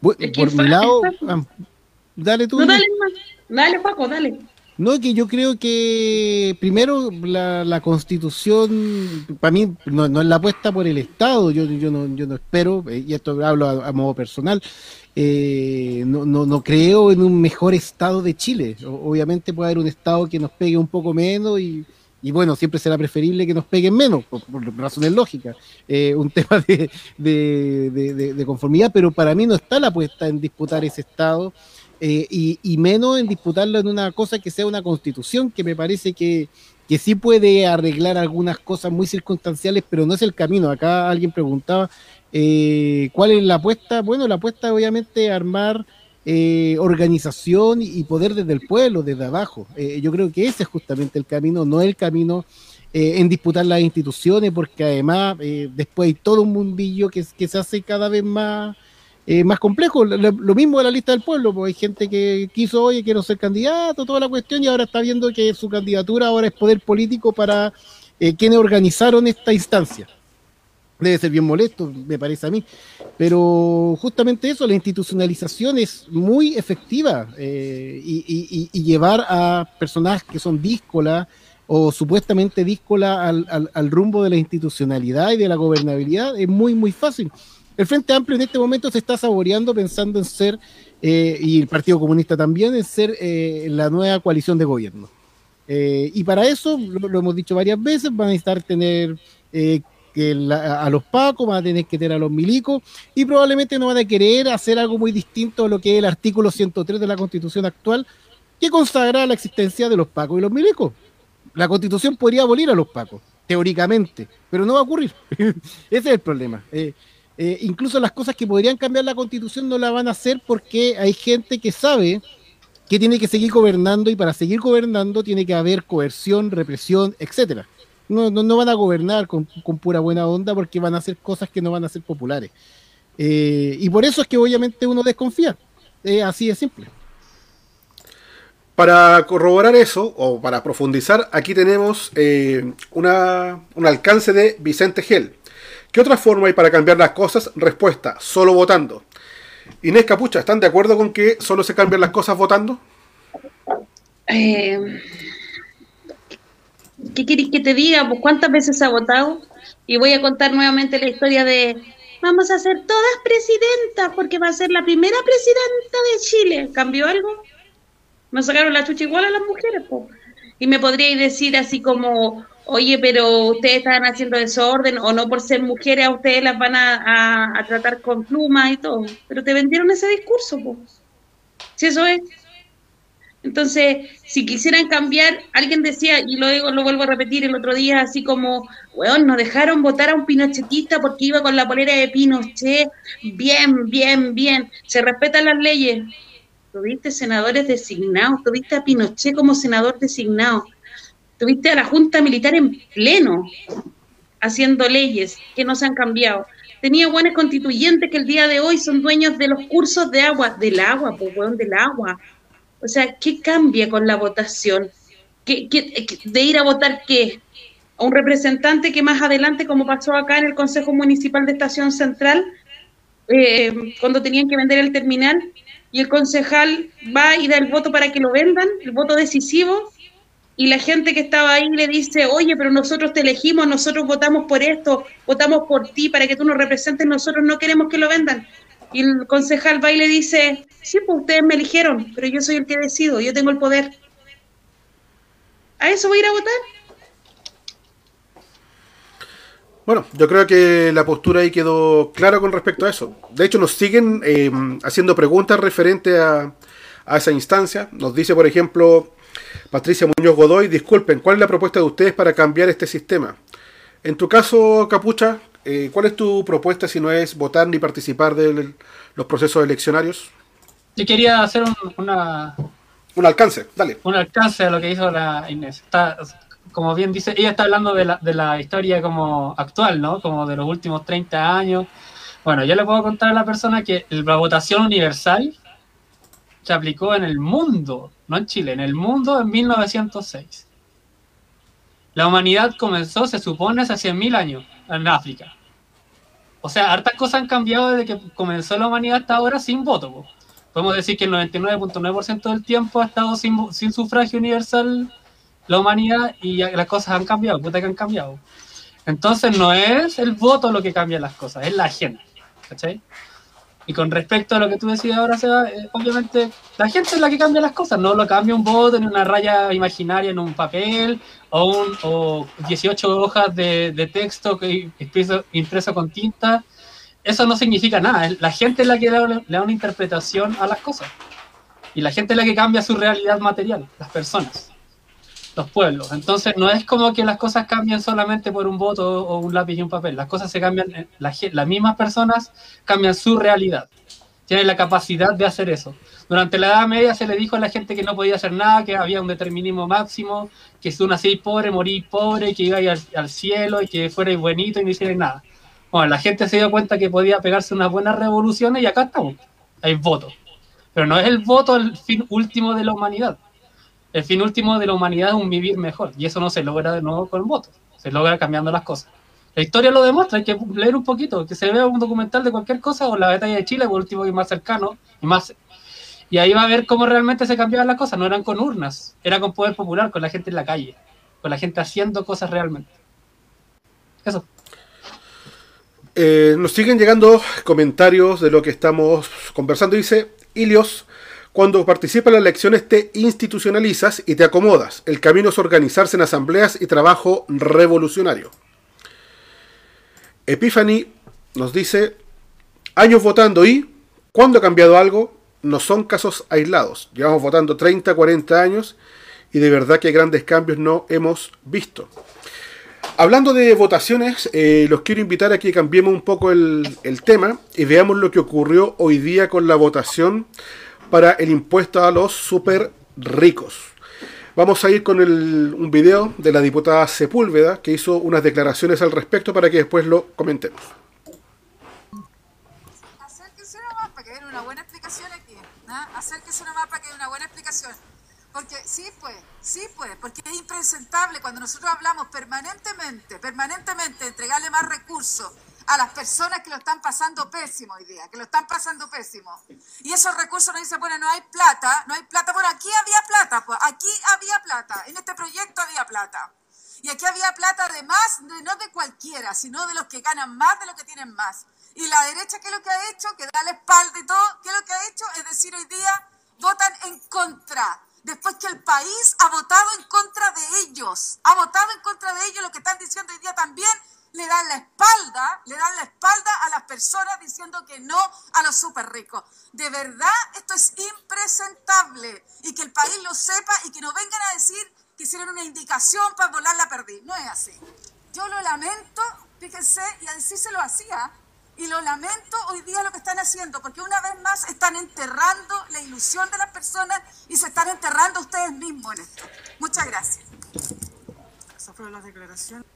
Por mi lado, dale tú. No, dale, dale, Paco, dale. No, que yo creo que primero la, constitución, para mí, no, es la apuesta por el Estado, yo, yo, no, yo no espero, eh, y esto hablo a, modo personal, eh, no, no, no creo en un mejor Estado de Chile. obviamente puede haber un Estado que nos pegue un poco menos y, y bueno, siempre será preferible que nos peguen menos, por, razones lógicas, eh, un tema de, de, conformidad, pero para mí no está la apuesta en disputar ese Estado eh, y, menos en disputarlo en una cosa que sea una constitución, que me parece que, que sí puede arreglar algunas cosas muy circunstanciales, pero no es el camino. Acá alguien preguntaba eh, cuál es la apuesta. Bueno, la apuesta obviamente armar eh, organización y poder desde el pueblo, desde abajo. Eh, yo creo que ese es justamente el camino, no el camino eh, en disputar las instituciones, porque además después hay todo un mundillo que, que se hace cada vez más, más complejo. Lo, mismo de la lista del pueblo, porque hay gente que quiso, oye, quiero ser candidato, toda la cuestión, y ahora está viendo que su candidatura ahora es poder político para quienes organizaron esta instancia debe ser bien molesto, me parece a mí. Pero justamente eso, la institucionalización es muy efectiva eh, y, llevar a personas que son díscolas o supuestamente díscolas al, rumbo de la institucionalidad y de la gobernabilidad es muy, muy fácil. El Frente Amplio en este momento se está saboreando pensando en ser, eh, y el Partido Comunista también, en ser eh, la nueva coalición de gobierno. y para eso, lo, hemos dicho varias veces, van a necesitar tener a los pacos, van a tener que tener a los milicos y probablemente no van a querer hacer algo muy distinto a lo que es el artículo 103 de la constitución actual que consagra la existencia de los pacos y los milicos. La constitución podría abolir a los pacos, teóricamente, pero no va a ocurrir. Ese es el problema. Eh, eh, incluso las cosas que podrían cambiar la constitución no la van a hacer porque hay gente que sabe que tiene que seguir gobernando y para seguir gobernando tiene que haber coerción, represión, etcétera no, no, van a gobernar con, pura buena onda porque van a hacer cosas que no van a ser populares. Eh, y por eso es que obviamente uno desconfía. Es así de simple. Para corroborar eso, o para profundizar, aquí tenemos eh, una, un alcance de Vicente Gel. ¿Qué otra forma hay para cambiar las cosas? Respuesta, solo votando. Inés Capucha, ¿están de acuerdo con que solo se cambian las cosas votando? Eh, ¿qué querés que te diga? Pues, ¿Cuántas veces ha votado? Y voy a contar nuevamente la historia de vamos a ser todas presidentas porque va a ser la primera presidenta de Chile. ¿Cambió algo? Me sacaron la chucha igual a las mujeres, po. Y me podríais decir así como, oye, pero ustedes están haciendo desorden o no por ser mujeres a ustedes las van a, a, tratar con plumas y todo. Pero te vendieron ese discurso, po. Si eso es. Entonces, si quisieran cambiar, alguien decía, y lo, lo vuelvo a repetir el otro día, así como, weón, nos dejaron votar a un pinochetista porque iba con la polera de Pinochet. Bien, bien, bien. Se respetan las leyes. Tuviste senadores designados, tuviste a Pinochet como senador designado, tuviste a la Junta Militar en pleno haciendo leyes que no se han cambiado. Tenía buenos constituyentes que el día de hoy son dueños de los cursos de agua, del agua, pues, weón, del agua o sea, ¿qué cambia con la votación? ¿Qué, de ir a votar qué? ¿A un representante que más adelante, como pasó acá en el Consejo Municipal de Estación Central, eh, cuando tenían que vender el terminal, y el concejal va y da el voto para que lo vendan, el voto decisivo, y la gente que estaba ahí le dice, oye, pero nosotros te elegimos, nosotros votamos por esto, votamos por ti para que tú nos representes, nosotros no queremos que lo vendan. Y el concejal va y le dice, sí, pues ustedes me eligieron, pero yo soy el que decido, yo tengo el poder. ¿A eso voy a ir a votar? Bueno, yo creo que la postura ahí quedó clara con respecto a eso. De hecho, nos siguen eh, haciendo preguntas referente a, a, esa instancia. Nos dice, por ejemplo, Patricia Muñoz Godoy, disculpen, ¿cuál es la propuesta de ustedes para cambiar este sistema? En tu caso, Capucha, eh, ¿cuál es tu propuesta si no es votar ni participar de los procesos eleccionarios? Yo quería hacer un, una... Un alcance, dale. Un alcance a lo que hizo la Inés. Está, como bien dice, ella está hablando de la, de la historia como actual, ¿no? Como de los últimos 30 años. Bueno, yo le puedo contar a la persona que la votación universal se aplicó en el mundo, no en Chile, en el mundo en 1906. La humanidad comenzó, se supone, hace 100.000 años en África. O sea, hartas cosas han cambiado desde que comenzó la humanidad hasta ahora sin voto. Podemos decir que el 99.9% del tiempo ha estado sin, sin, sufragio universal la humanidad y las cosas han cambiado, puta que han cambiado. Entonces no es el voto lo que cambia las cosas, es la gente. ¿Cachai? Y con respecto a lo que tú decías ahora, Seba, eh, obviamente la gente es la que cambia las cosas, no lo cambia un voto en una raya imaginaria en un papel o, un, o 18 hojas de, texto que impreso, impreso, con tinta. Eso no significa nada, la gente es la que le, le da una interpretación a las cosas. Y la gente es la que cambia su realidad material, las personas los pueblos. Entonces no es como que las cosas cambien solamente por un voto o un lápiz y un papel. Las cosas se cambian, eh, las, mismas personas cambian su realidad. Tienen la capacidad de hacer eso. Durante la Edad Media se le dijo a la gente que no podía hacer nada, que había un determinismo máximo, que si tú nacías pobre, morís pobre, que iba al, cielo y que fuerais bonito y no hicierais nada. Bueno, la gente se dio cuenta que podía pegarse unas buenas revoluciones y acá estamos. Hay voto. Pero no es el voto el fin último de la humanidad el fin último de la humanidad es un vivir mejor, y eso no se logra de nuevo con votos, se logra cambiando las cosas. La historia lo demuestra, hay que leer un poquito, que se vea un documental de cualquier cosa, o la batalla de Chile, por último y más cercano, y más y ahí va a ver cómo realmente se cambiaban las cosas, no eran con urnas, era con poder popular, con la gente en la calle, con la gente haciendo cosas realmente. Eso. Eh, nos siguen llegando comentarios de lo que estamos conversando. Dice Ilios, cuando participas en las elecciones te institucionalizas y te acomodas. El camino es organizarse en asambleas y trabajo revolucionario. Epiphany nos dice, años votando y, ¿cuándo ha cambiado algo? No son casos aislados. Llevamos votando 30, 40 años y de verdad que grandes cambios no hemos visto. Hablando de votaciones, eh, los quiero invitar a que cambiemos un poco el tema y veamos lo que ocurrió hoy día con la votación para el impuesto a los super ricos. Vamos a ir con el, un video de la diputada Sepúlveda que hizo unas declaraciones al respecto para que después lo comentemos. Acérquense nomás para que den una buena explicación aquí. ¿no? Acérquense nomás para que den una buena explicación. Porque sí, pues, sí, pues, porque es impresentable cuando nosotros hablamos permanentemente, permanentemente, entregarle más recursos a las personas que lo están pasando pésimo hoy día, que lo están pasando pésimo. Y esos recursos nos dicen, bueno, no hay plata, no hay plata. Bueno, aquí había plata, pues aquí había plata, en este proyecto había plata. Y aquí había plata además, no de cualquiera, sino de los que ganan más, de los que tienen más. Y la derecha, ¿qué es lo que ha hecho? Que da la espalda y todo, ¿qué es lo que ha hecho? Es decir, hoy día votan en contra. Después que el país ha votado en contra de ellos, ha votado en contra de ellos, lo que están diciendo hoy día también, le dan la espalda, le dan la espalda a las personas diciendo que no a los súper ricos. De verdad, esto es impresentable y que el país lo sepa y que no vengan a decir que hicieron una indicación para volar la perdí. No es así. Yo lo lamento, fíjense, y así se lo hacía. Y lo lamento hoy día lo que están haciendo, porque una vez más están enterrando la ilusión de las personas y se están enterrando ustedes mismos en esto. Muchas gracias. Esas fueron las declaraciones.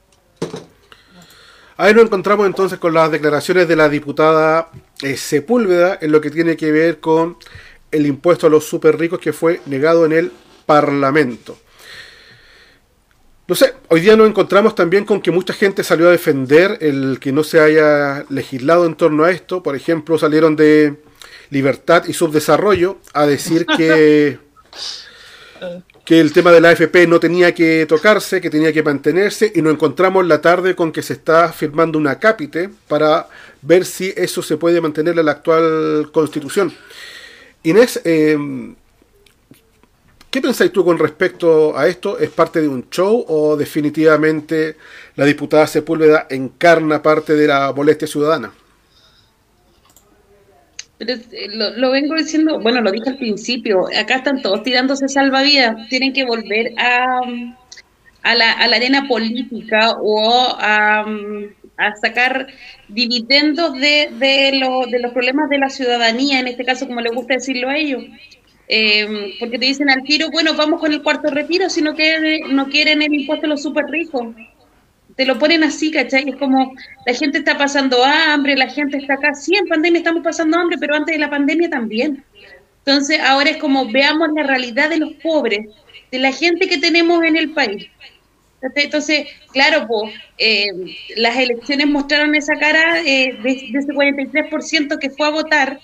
Ahí nos encontramos entonces con las declaraciones de la diputada eh, Sepúlveda en lo que tiene que ver con el impuesto a los super ricos que fue negado en el Parlamento. No sé, hoy día nos encontramos también con que mucha gente salió a defender el que no se haya legislado en torno a esto. Por ejemplo, salieron de Libertad y Subdesarrollo a decir que que el tema de la AFP no tenía que tocarse, que tenía que mantenerse, y nos encontramos la tarde con que se está firmando una cápite para ver si eso se puede mantener en la actual constitución. Inés, eh, ¿qué pensáis tú con respecto a esto? ¿Es parte de un show o definitivamente la diputada Sepúlveda encarna parte de la molestia ciudadana? Pero eh, lo, vengo diciendo, bueno, lo dije al principio, acá están todos tirándose salvavidas, tienen que volver a, a, la, a la arena política o a, a sacar dividendos de, de, lo, de los problemas de la ciudadanía, en este caso como les gusta decirlo a ellos. Eh, porque te dicen al tiro, bueno, vamos con el cuarto retiro si no quieren, no quieren el impuesto a los súper ricos te lo ponen así, ¿cachai? Es como la gente está pasando hambre, la gente está acá, sí, en pandemia estamos pasando hambre, pero antes de la pandemia también. Entonces, ahora es como veamos la realidad de los pobres, de la gente que tenemos en el país. Entonces, claro, pues, las elecciones mostraron esa cara eh, de, de, ese 43% que fue a votar,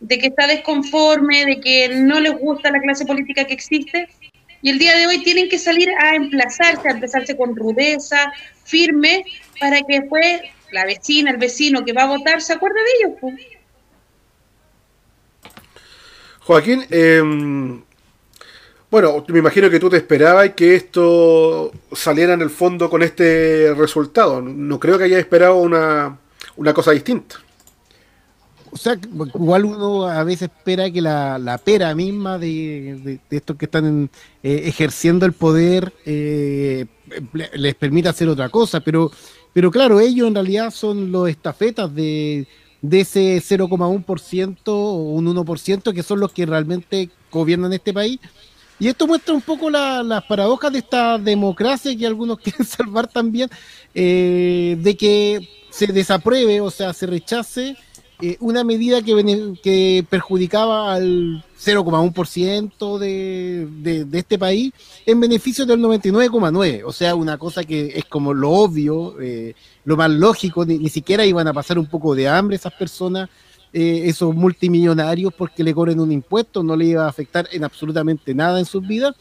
de que está desconforme, de que no les gusta la clase política que existe, y el día de hoy tienen que salir a emplazarse, a emplazarse con rudeza, firme, para que después la vecina, el vecino que va a votar se acuerde de ellos. Joaquín, eh, bueno, me imagino que tú te esperabas que esto saliera en el fondo con este resultado. No creo que hayas esperado una, una cosa distinta. O sea, igual uno a veces espera que la, la pera misma de, de, estos que están eh, ejerciendo el poder eh, les permita hacer otra cosa, pero, pero claro, ellos en realidad son los estafetas de, de ese 0,1% o un 1% que son los que realmente gobiernan este país. Y esto muestra un poco las paradojas de esta democracia que algunos quieren salvar también, eh, de que se desapruebe, o sea, se rechace eh, una medida que, perjudicaba al 0,1% de, de, de este país en beneficio del 99,9%. O sea, una cosa que es como lo obvio, eh, lo más lógico, ni, siquiera iban a pasar un poco de hambre esas personas, eh, esos multimillonarios, porque le cobren un impuesto, no le iba a afectar en absolutamente nada en sus vidas.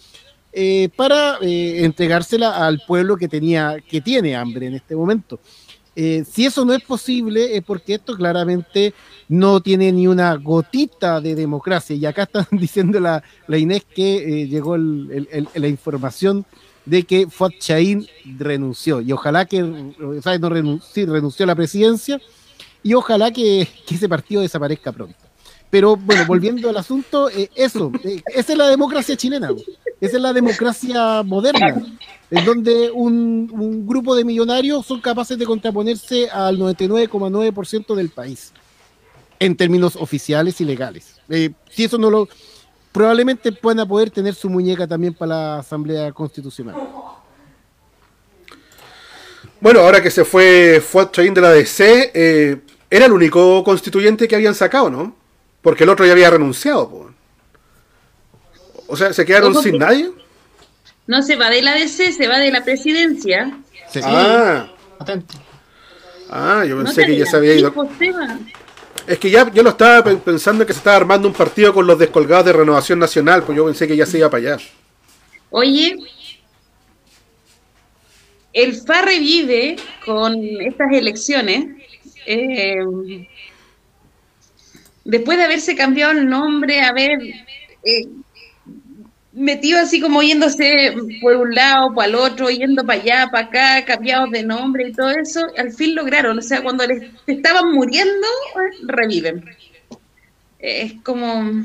para entregársela al pueblo que tenía que tiene hambre en este momento. Eh, si eso no es posible, es porque esto claramente no tiene ni una gotita de democracia. Y acá están diciendo la, la Inés que eh, llegó el, el, la información de que Fuad Chaín renunció. Y ojalá que, o sea, no renunció, renunció a la presidencia, y ojalá que, ese partido desaparezca pronto. Pero bueno, volviendo al asunto, eh, eso, esa es la democracia chilena, esa es la democracia moderna en donde un, grupo de millonarios son capaces de contraponerse al 99,9% del país, en términos oficiales y legales. Eh, si eso no lo... Probablemente puedan poder tener su muñeca también para la Asamblea Constitucional. Bueno, ahora que se fue Fuad Chain de la DC, eh, era el único constituyente que habían sacado, ¿no? Porque el otro ya había renunciado. Po. O sea, ¿se quedaron sin nadie? No se va de la DC, se va de la presidencia. Sí. Ah. ah, yo pensé no que ya se había ido. Es que ya yo lo estaba pensando que se estaba armando un partido con los descolgados de Renovación Nacional, pues yo pensé que ya se iba para allá. Oye, el FA revive con estas elecciones. eh, después de haberse cambiado el nombre, haber eh, metido así como yéndose por un lado, para el otro, yendo para allá, para acá, cambiados de nombre y todo eso, al fin lograron. O sea, cuando les estaban muriendo, reviven. Es como.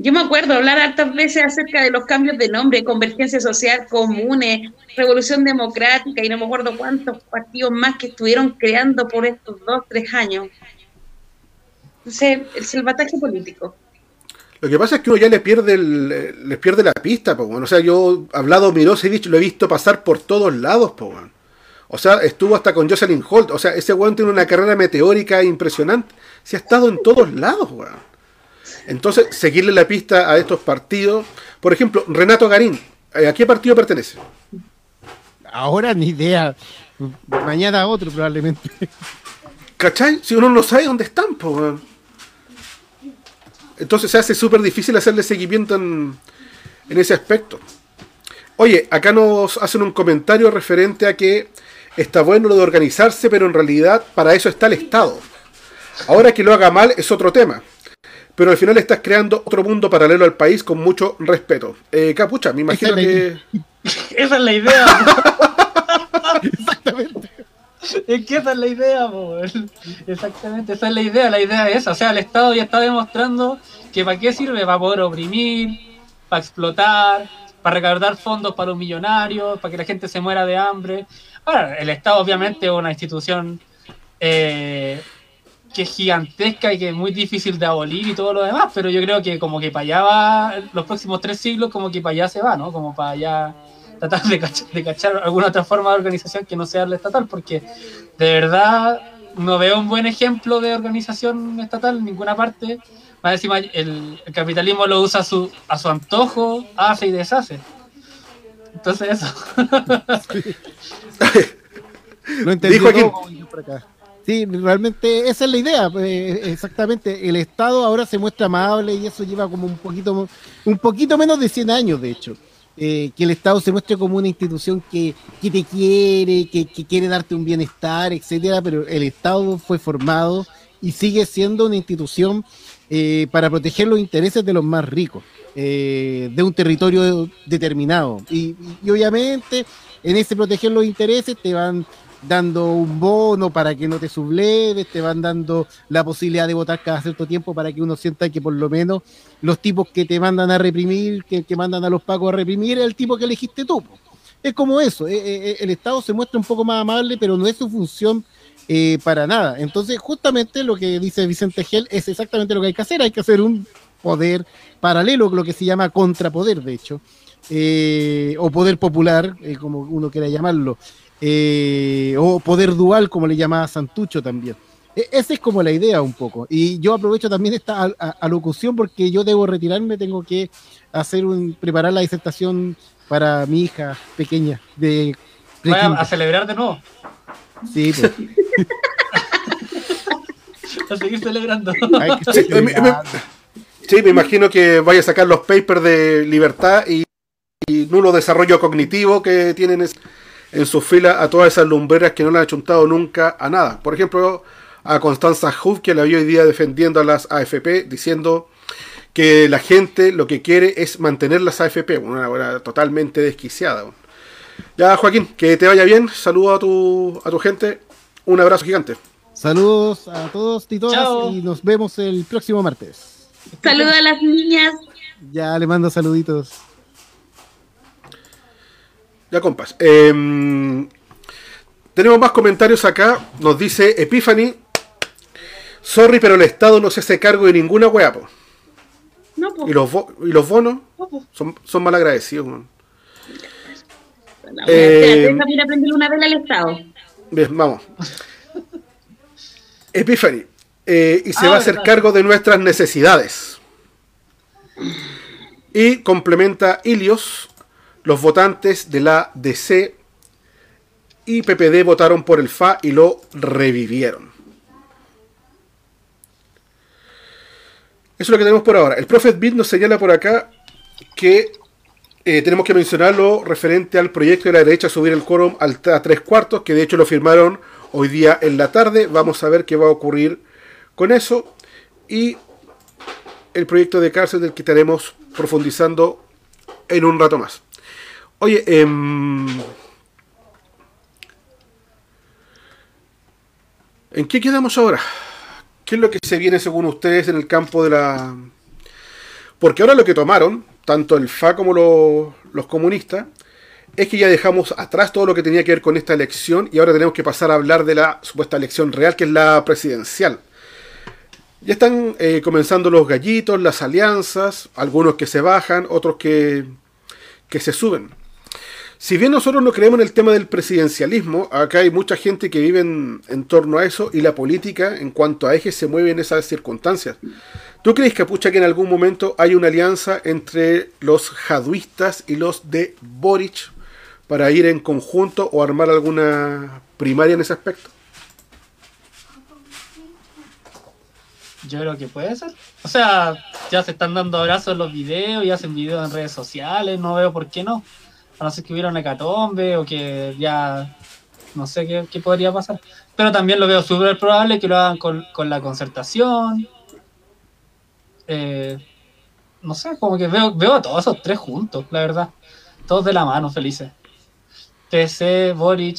Yo me acuerdo hablar hartas veces acerca de los cambios de nombre, convergencia social, comunes, revolución democrática y no me acuerdo cuántos partidos más que estuvieron creando por estos dos, tres años. Entonces, el salvataje político. Lo que pasa es que uno ya le pierde el, les pierde la pista, po, weón. O sea, yo he hablado Mirosevic, lo he visto pasar por todos lados, po, weón. O sea, estuvo hasta con Jocelyn Holt. O sea, ese weón tiene una carrera meteórica impresionante. Se ha estado en todos lados, weón. Entonces, seguirle la pista a estos partidos. Por ejemplo, Renato Garín. eh, ¿A qué partido pertenece? Ahora ni idea. Mañana otro probablemente. ¿Cachai? Si uno no sabe dónde están, po, weón. Entonces se hace súper difícil hacerle seguimiento en, en ese aspecto. Oye, acá nos hacen un comentario referente a que está bueno lo de organizarse, pero en realidad para eso está el Estado. Ahora que lo haga mal es otro tema. Pero al final estás creando otro mundo paralelo al país con mucho respeto. Eh, Capucha, me imagino Esa que... Esa es la idea. Exactamente. Es que esa es la idea, po, weón. Exactamente, esa es la idea. La idea es esa. O sea, el Estado ya está demostrando que para qué sirve, para poder oprimir, para explotar, para recaudar fondos para los millonarios, para que la gente se muera de hambre. Ahora, el Estado obviamente es una institución eh, que es gigantesca y que es muy difícil de abolir y todo lo demás, pero yo creo que como que para allá va, los próximos tres siglos como que para allá se va, ¿no? Como para allá tratar de cachar, de cachar alguna otra forma de organización que no sea la estatal, porque de verdad no veo un buen ejemplo de organización estatal en ninguna parte. Más encima, el, el capitalismo lo usa a su, a su antojo, hace y deshace. Entonces eso. Lo entendí. Sí, realmente esa es la idea. eh, exactamente. El Estado ahora se muestra amable y eso lleva como un poquito, un poquito menos de 100 años, de hecho. Eh, que el Estado se muestre como una institución que, que te quiere, que, que quiere darte un bienestar, etcétera, pero el Estado fue formado y sigue siendo una institución eh, para proteger los intereses de los más ricos, eh, de un territorio determinado. Y, y obviamente en ese proteger los intereses te van dando un bono para que no te subleves, te van dando la posibilidad de votar cada cierto tiempo para que uno sienta que por lo menos los tipos que te mandan a reprimir, que, que mandan a los pacos a reprimir, es el tipo que elegiste tú. Es como eso, eh, eh, el Estado se muestra un poco más amable, pero no es su función eh, para nada. Entonces, justamente lo que dice Vicente Gel es exactamente lo que hay que hacer, hay que hacer un poder paralelo, lo que se llama contrapoder, de hecho, eh, o poder popular, eh, como uno quiera llamarlo, eh, o poder dual, como le llamaba Santucho también. E- Esa es como la idea un poco. Y yo aprovecho también esta al- alocución porque yo debo retirarme, tengo que hacer un, preparar la disertación para mi hija pequeña de a, celebrar de nuevo. Sí, pues. A seguir celebrando. Sí, me- me- Sí, me imagino que vaya a sacar los papers de libertad y, y nulo desarrollo cognitivo que tienen es- en su fila a todas esas lumbreras que no le han achuntado nunca a nada. Por ejemplo, a Constanza Huff, que la vi hoy día defendiendo a las AFP, diciendo que la gente lo que quiere es mantener las AFP, una hora totalmente desquiciada. Ya, Joaquín, que te vaya bien, saludo a tu, a tu gente, un abrazo gigante. Saludos a todos y todas Chao. y nos vemos el próximo martes. Saluda a las niñas. Ya le mando saluditos. Ya, compas. Em, tenemos más comentarios acá. Nos dice Epiphany. Sorry, pero el Estado no se hace cargo de ninguna weá, po. No, pues. Y los, y los bonos no, son, son mal agradecidos, weón. La Eh, wea, espérate, déjame ir a prenderle una vela al Estado. Bien, vamos. Epiphany. eh, y se Ah, va a hacer verdad. cargo de nuestras necesidades. Y complementa Ilios. Los votantes de la DC y PPD votaron por el FA y lo revivieron. Eso es lo que tenemos por ahora. El Prophet Beat nos señala por acá que eh, tenemos que mencionarlo referente al proyecto de la derecha subir el quórum a tres cuartos, que de hecho lo firmaron hoy día en la tarde. Vamos a ver qué va a ocurrir con eso. Y el proyecto de cárcel del que estaremos profundizando en un rato más. Oye, em, ¿en qué quedamos ahora? ¿Qué es lo que se viene según ustedes en el campo de la... Porque ahora lo que tomaron, tanto el FA como lo- los comunistas, es que ya dejamos atrás todo lo que tenía que ver con esta elección y ahora tenemos que pasar a hablar de la supuesta elección real, que es la presidencial. Ya están eh, comenzando los gallitos, las alianzas, algunos que se bajan, otros que, que se suben. Si bien nosotros no creemos en el tema del presidencialismo, acá hay mucha gente que vive en, torno a eso y la política en cuanto a ejes se mueve en esas circunstancias. ¿Tú crees, Capucha, que en algún momento hay una alianza entre los jaduistas y los de Boric para ir en conjunto o armar alguna primaria en ese aspecto? Yo creo que puede ser. O sea, ya se están dando abrazos en los videos y hacen videos en redes sociales, no veo por qué no. A no ser que hubiera una hecatombe o que ya no sé qué, qué podría pasar. Pero también lo veo súper probable que lo hagan con, con la concertación. Eh, no sé, como que veo, veo a todos esos tres juntos, la verdad. Todos de la mano, felices. PC, Boric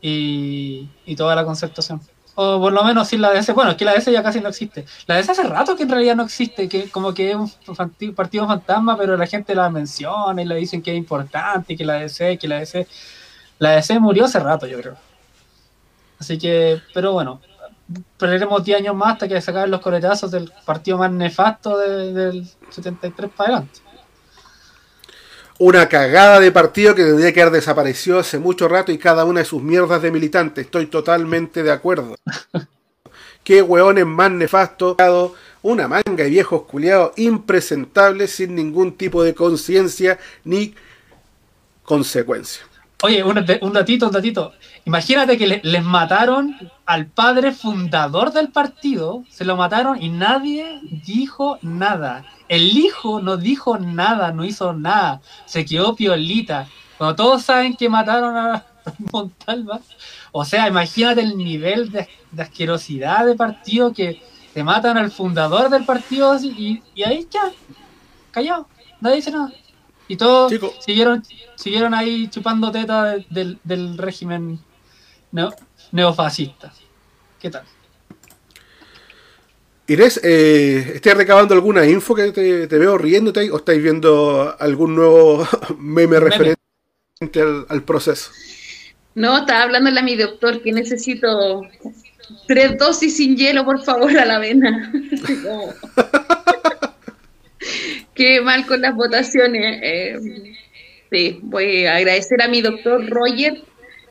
y, y toda la concertación. O por lo menos sin la DS. Bueno, es que la DS ya casi no existe. La DS hace rato que en realidad no existe, que como que es un partido fantasma, pero la gente la menciona y le dicen que es importante, que la DS, que la DS. La DS murió hace rato, yo creo. Así que, pero bueno, perderemos 10 años más hasta que se acaben los coletazos del partido más nefasto de- del 73 para adelante. Una cagada de partido que tendría que haber desaparecido hace mucho rato y cada una de sus mierdas de militantes. Estoy totalmente de acuerdo. Qué hueones más nefastos. Una manga de viejos culiados impresentables sin ningún tipo de conciencia ni consecuencia. Oye, un, un datito, un datito. Imagínate que le- les mataron al padre fundador del partido, se lo mataron y nadie dijo nada. El hijo no dijo nada, no hizo nada, se quedó piolita. Cuando todos saben que mataron a Montalva, o sea, imagínate el nivel de, de asquerosidad de partido que te matan al fundador del partido y, y ahí ya, callado, nadie dice nada. Y todos Chico. siguieron, siguieron ahí chupando teta de- del, del régimen neo- neofascista. ¿Qué tal? Inés, eh, ¿estás recabando alguna info que te, te veo riéndote o estáis viendo algún nuevo meme referente al, al proceso? No, estaba hablándole a mi doctor que necesito tres dosis sin hielo, por favor, a la como- Qué mal con las votaciones. eh, sí, voy a agradecer a mi doctor Roger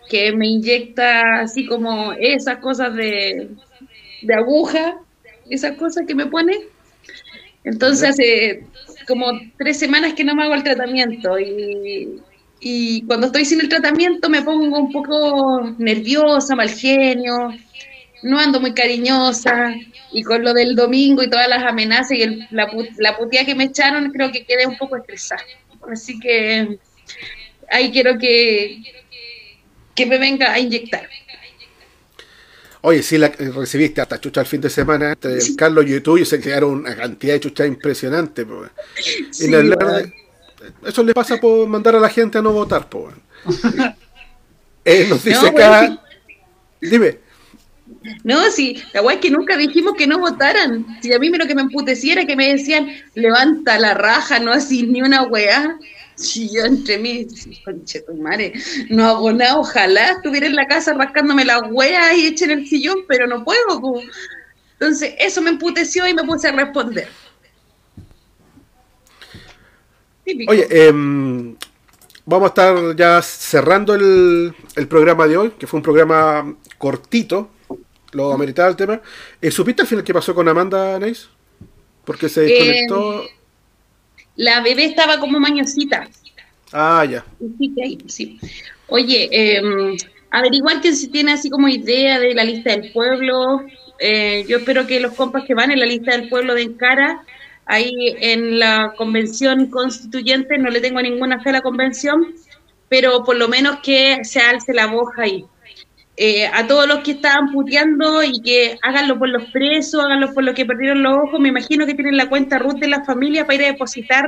que me inyecta así como esas cosas de, de aguja, esas cosas que me pone. Entonces hace como tres semanas que no me hago el tratamiento y, y cuando estoy sin el tratamiento me pongo un poco nerviosa, mal genio, no ando muy cariñosa y con lo del domingo y todas las amenazas y el- la, la puteada que me echaron creo que quedé un poco estresada. Así que ahí quiero que, que me venga a inyectar. Oye, sí, la, eh, recibiste hasta chucha el fin de semana entre Carlos y tú y se crearon una cantidad de chucha impresionante. po. Y Sí, weón. eso le pasa por mandar a la gente a no votar. Po. Eh, nos dice No, weón, Dime. No, sí, la weá es que nunca dijimos que no votaran. Si a mí lo que me emputecía era que me decían, levanta la raja, no así ni una weá. Si yo entre mí, conche tu madre, no hago nada, ojalá estuviera en la casa rascándome la weá y echen el sillón, pero no puedo. po. Entonces, eso me emputeció y me puse a responder. Típico. Oye, em, vamos a estar ya cerrando el, el programa de hoy, que fue un programa cortito, lo ameritaba el tema. Eh, ¿Supiste al final qué pasó con Amanda Neis? Porque se Eh, desconectó. La bebé estaba como mañosita. Ah, ya. Sí. Oye, eh, averiguar que si tiene así como idea de la lista del pueblo. eh, yo espero que los compas que van en la lista del pueblo de Encara ahí en la convención constituyente, no le tengo ninguna fe a la convención, pero por lo menos que se alce la voz ahí. Eh, a todos los que estaban puteando y que háganlo por los presos, háganlo por los que perdieron los ojos, me imagino que tienen la cuenta RUT de la familia para ir a depositar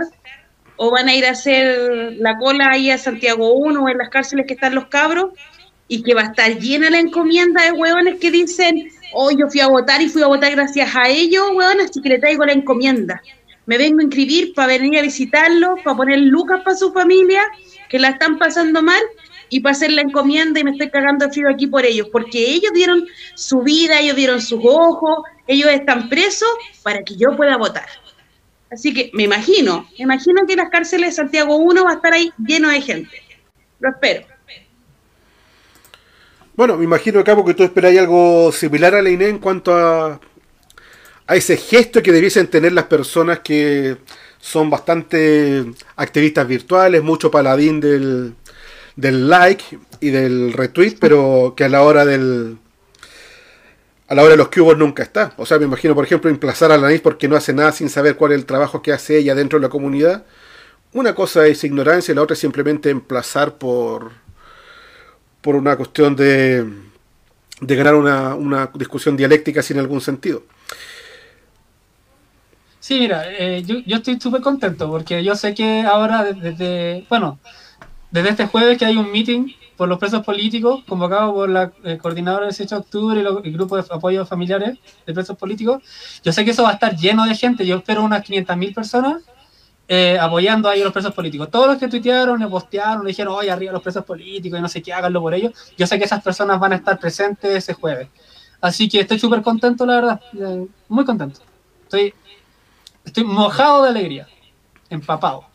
o van a ir a hacer la cola ahí a Santiago 1 o en las cárceles que están los cabros y que va a estar llena la encomienda de hueones que dicen, oh, yo fui a votar y fui a votar gracias a ellos, hueones, así que le traigo la encomienda. Me vengo a inscribir para venir a visitarlo, para poner lucas para su familia, que la están pasando mal, y para hacer la encomienda y me estoy cagando de frío aquí por ellos, porque ellos dieron su vida, ellos dieron sus ojos, ellos están presos para que yo pueda votar. Así que me imagino, me imagino que las cárceles de Santiago 1 va a estar ahí lleno de gente. Lo espero. Bueno, me imagino, Capo, que tú esperáis algo similar a la INE en cuanto a, a ese gesto que debiesen tener las personas que son bastante activistas virtuales, mucho paladín del, del like y del retweet, pero que a la hora del a la hora de los cubos nunca está. O sea, me imagino, por ejemplo, emplazar a la NIS porque no hace nada sin saber cuál es el trabajo que hace ella dentro de la comunidad. Una cosa es ignorancia y la otra es simplemente emplazar por por una cuestión de, de ganar una, una discusión dialéctica sin algún sentido. Sí, mira, eh, yo, yo, estoy súper contento porque yo sé que ahora desde, bueno, desde este jueves que hay un meeting por los presos políticos convocado por la eh, coordinadora del 18 de octubre y el grupo de apoyo familiares de presos políticos, yo sé que eso va a estar lleno de gente, yo espero unas 500.000 personas eh, apoyando ahí a los presos políticos. Todos los que tuitearon, le postearon, le dijeron, oye, arriba los presos políticos y no sé qué, háganlo por ellos. Yo sé que esas personas van a estar presentes ese jueves. Así que estoy súper contento, la verdad. Eh, muy contento. Estoy, estoy mojado de alegría, empapado.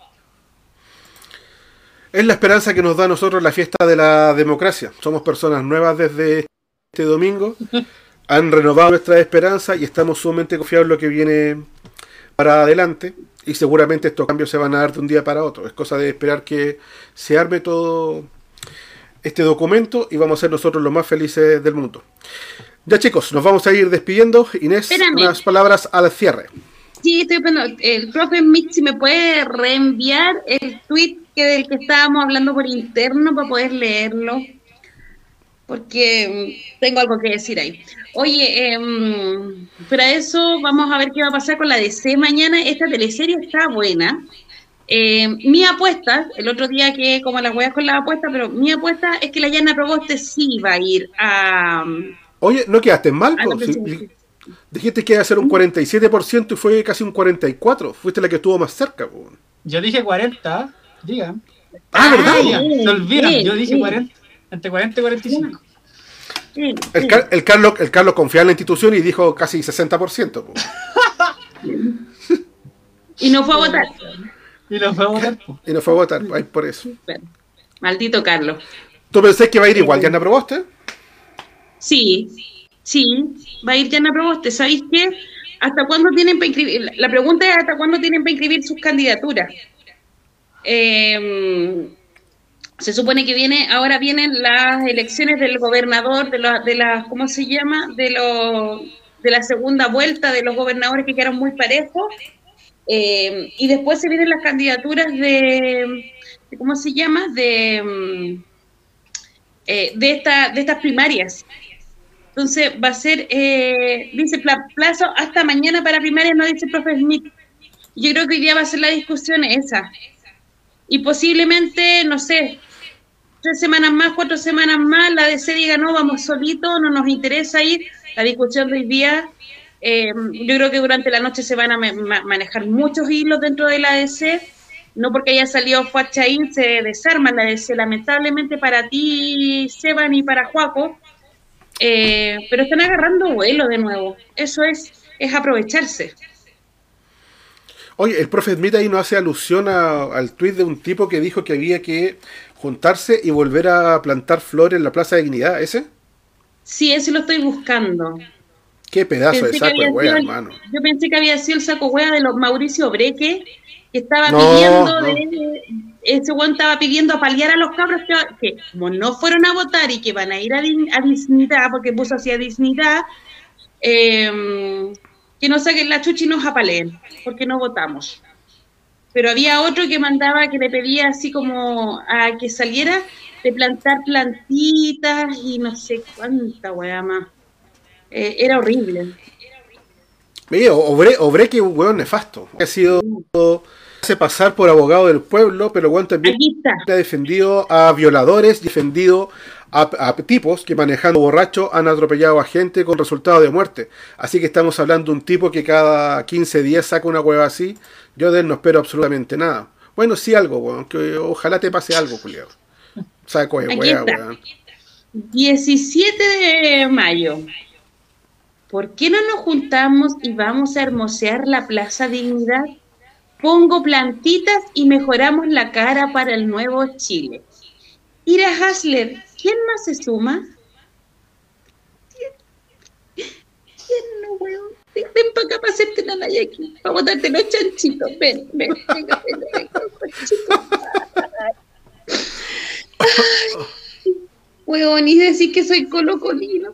Es la esperanza que nos da a nosotros la fiesta de la democracia. Somos personas nuevas desde este domingo. Han renovado nuestra esperanza y estamos sumamente confiados en lo que viene para adelante y seguramente estos cambios se van a dar de un día para otro. Es cosa de esperar que se arme todo este documento y vamos a ser nosotros los más felices del mundo. Ya chicos, nos vamos a ir despidiendo. Inés, unas palabras al cierre. Sí, estoy pensando, el profe si me puede reenviar el tweet que del que estábamos hablando por interno para poder leerlo, porque mm, tengo algo que decir ahí. Oye, eh, para eso vamos a ver qué va a pasar con la DC mañana. Esta teleserie está buena. Eh, mi apuesta, el otro día que como las huevas con la apuesta, pero mi apuesta es que la Yana Proboste sí va a ir a... Oye, ¿no quedaste mal? Si, dijiste que iba a ser un 47% y fue casi un 44%. Fuiste la que estuvo más cerca. Yo dije 40, digan. Ah, ¿verdad? Se olvidan, yo dije 40, entre 40 y 45. El, el, Carlos, el Carlos confía en la institución y dijo casi 60%. y no fue a votar. Y no fue a votar. Y no fue a votar, por eso. Maldito Carlos. ¿Tú pensás que va a ir igual Yana Proboste? Sí, sí, va a ir Yana Proboste. ¿Sabéis qué? ¿Hasta cuándo tienen para inscribir? La pregunta es hasta cuándo tienen para inscribir sus candidaturas. Eh, se supone que viene, ahora vienen las elecciones del gobernador, de la, de la ¿cómo se llama? De lo, de la segunda vuelta de los gobernadores que quedaron muy parejos. Eh, y después se vienen las candidaturas de, ¿cómo se llama? De, eh, de, esta, de estas primarias. Entonces va a ser, eh, dice plazo hasta mañana para primarias, no dice el profe Smith. Yo creo que hoy día va a ser la discusión esa. Y posiblemente, no sé, tres semanas más, cuatro semanas más, la DC diga, no, vamos solito, no nos interesa ir. La discusión de hoy día, eh, yo creo que durante la noche se van a manejar muchos hilos dentro de la DC. No porque haya salido Fuachaín se desarma la DC, lamentablemente para ti, Seban, y para Juaco. Eh, pero están agarrando vuelo de nuevo. Eso es, es aprovecharse. Oye, el profe Smith ahí no hace alusión al tuit de un tipo que dijo que había que juntarse y volver a plantar flores en la Plaza de Dignidad, ¿ese? Sí, ese lo estoy buscando. Qué pedazo de saco de hueá, hermano. Yo pensé que había sido el saco hueá de los Mauricio Breque, que estaba pidiendo, De, ese weón estaba pidiendo a paliar a los cabros que, como no fueron a votar y que van a ir a, a Dignidad, porque puso así a Dignidad, eh, que nos saquen la chucha y nos apaleen, porque no votamos. Pero había otro que mandaba, que le pedía así como a que saliera de plantar plantitas y no sé cuánta weá más. Eh, era horrible. Mira, Obre, Obre que un weón nefasto. Ha sido hace pasar por abogado del pueblo, pero weón también ha defendido a violadores, defendido a, a tipos que manejando borrachos han atropellado a gente con resultado de muerte. Así que estamos hablando de un tipo que cada 15 días saca una hueva así. Yo de él no espero absolutamente nada. Bueno, sí algo, weón, que ojalá te pase algo, culiao. Saco de está. weón. 17 de mayo. ¿Por qué no nos juntamos y vamos a hermosear la Plaza Dignidad? Pongo plantitas y mejoramos la cara para el nuevo Chile. Ira Hasler, ¿quién más se suma? ¿Quién no, weón? Ven, ven para acá para hacerte la naya aquí. Para botarte los chanchitos. Ven, ven, ven, ven, chanchito. Ay, Weón, y decir que soy colocolino.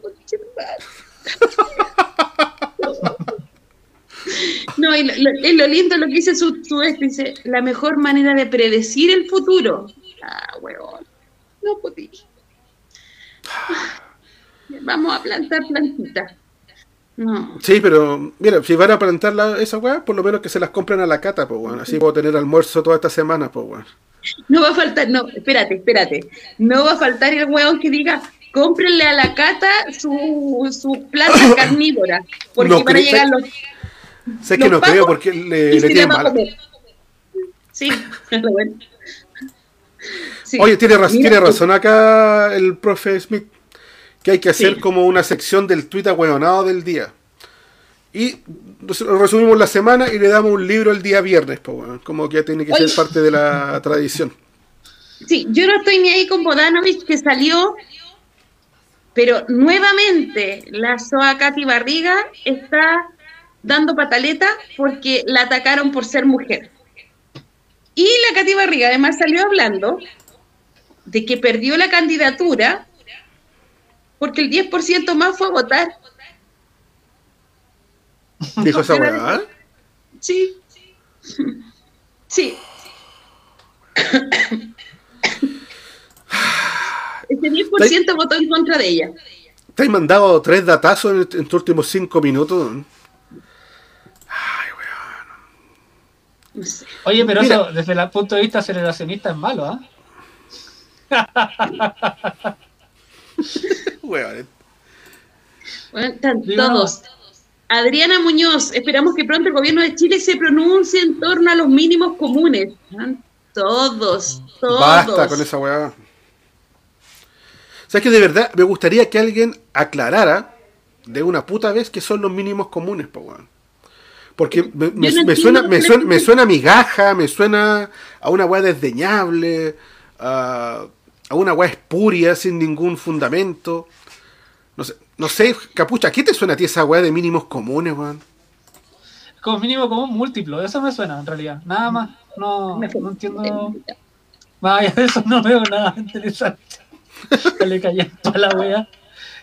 No, y lo, lo- es lo lindo lo que dice su, su dice, la mejor manera de predecir el futuro. Ah, weón, no podí. Vamos a plantar plantitas. No, Sí, pero mira, si van a plantar la, esa weá, por lo menos que se las compren a la cata, pues weón. Así puedo tener almuerzo toda esta semana, pues weón. no va a faltar, no, espérate, espérate. No va a faltar el weón que diga, cómprenle a la cata su, su planta carnívora, porque No van a llegar los Sé que no creo porque le, le tienen mal. Sí, bueno. Sí. Oye, tiene, raz- Mira, tiene razón acá el profe Smith, que hay que hacer Sí. como una sección del tuit ahueonado del día. Y resumimos la semana y le damos un libro el día viernes, pues weón. Como que ya tiene que ser parte de la tradición. Sí, yo no estoy ni ahí con Bodanovich que salió, pero nuevamente la SOA Katy Barriga está dando pataleta porque la atacaron por ser mujer. Y la Katy Barriga además salió hablando de que perdió la candidatura porque el 10% más fue a votar. Dijo esa. ¿eh? Sí. Sí. Ese 10% votó en contra de ella. Te has mandado tres datazos en, en tus últimos cinco minutos. No sé. Oye, pero Mira. eso desde el punto de vista aceleracionista es malo, ¿ah? Weón. Bueno, están todos. Adriana Muñoz, esperamos que pronto el gobierno de Chile se pronuncie en torno a los mínimos comunes. Están Todos, todos. Basta con esa weá. ¿Sabes que de verdad me gustaría que alguien aclarara de una puta vez qué son los mínimos comunes, po, weón? Porque me, me- Yo no me entiendo suena, me, suena, me suena a migaja, me suena a una weá desdeñable, a, a una weá espuria sin ningún fundamento. No sé, no sé, capucha, ¿qué te suena a ti esa weá de mínimos comunes, weón? Como mínimo común múltiplo, eso me suena en realidad. Nada más. No, no entiendo. Vaya, de eso no veo nada interesante. Le caí para la wea.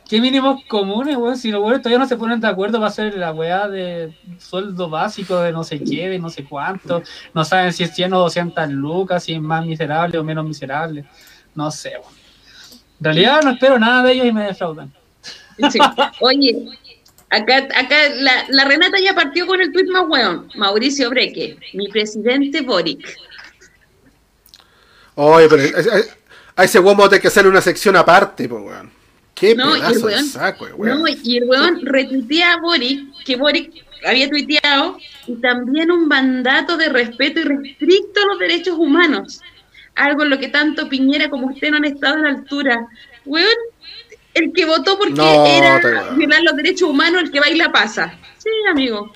¿Qué mínimos comunes, weón? Si los weones todavía no se ponen de acuerdo para hacer la weá de sueldo básico de no sé qué, de no sé cuánto. No saben si es 100 o 200 lucas, si es más miserable o menos miserable. No sé, weón. En realidad no espero nada de ellos y me defraudan. Sí. Oye, acá, acá la, la Renata ya partió con el tuit más weón. Mauricio Breque, mi presidente Boric. Oye, pero a, ese weón vamos a tener que hacerle una sección aparte, po, weón. Qué No, el pedazo de saco, weón. No, y el weón retuitea a Boric, que Boric había tuiteado, y también un mandato de respeto y restricto a los derechos humanos. Algo en lo que tanto Piñera como usted no han estado a la altura. Weón, el que votó porque No, era violar los derechos humanos, el que baila pasa. Sí, amigo.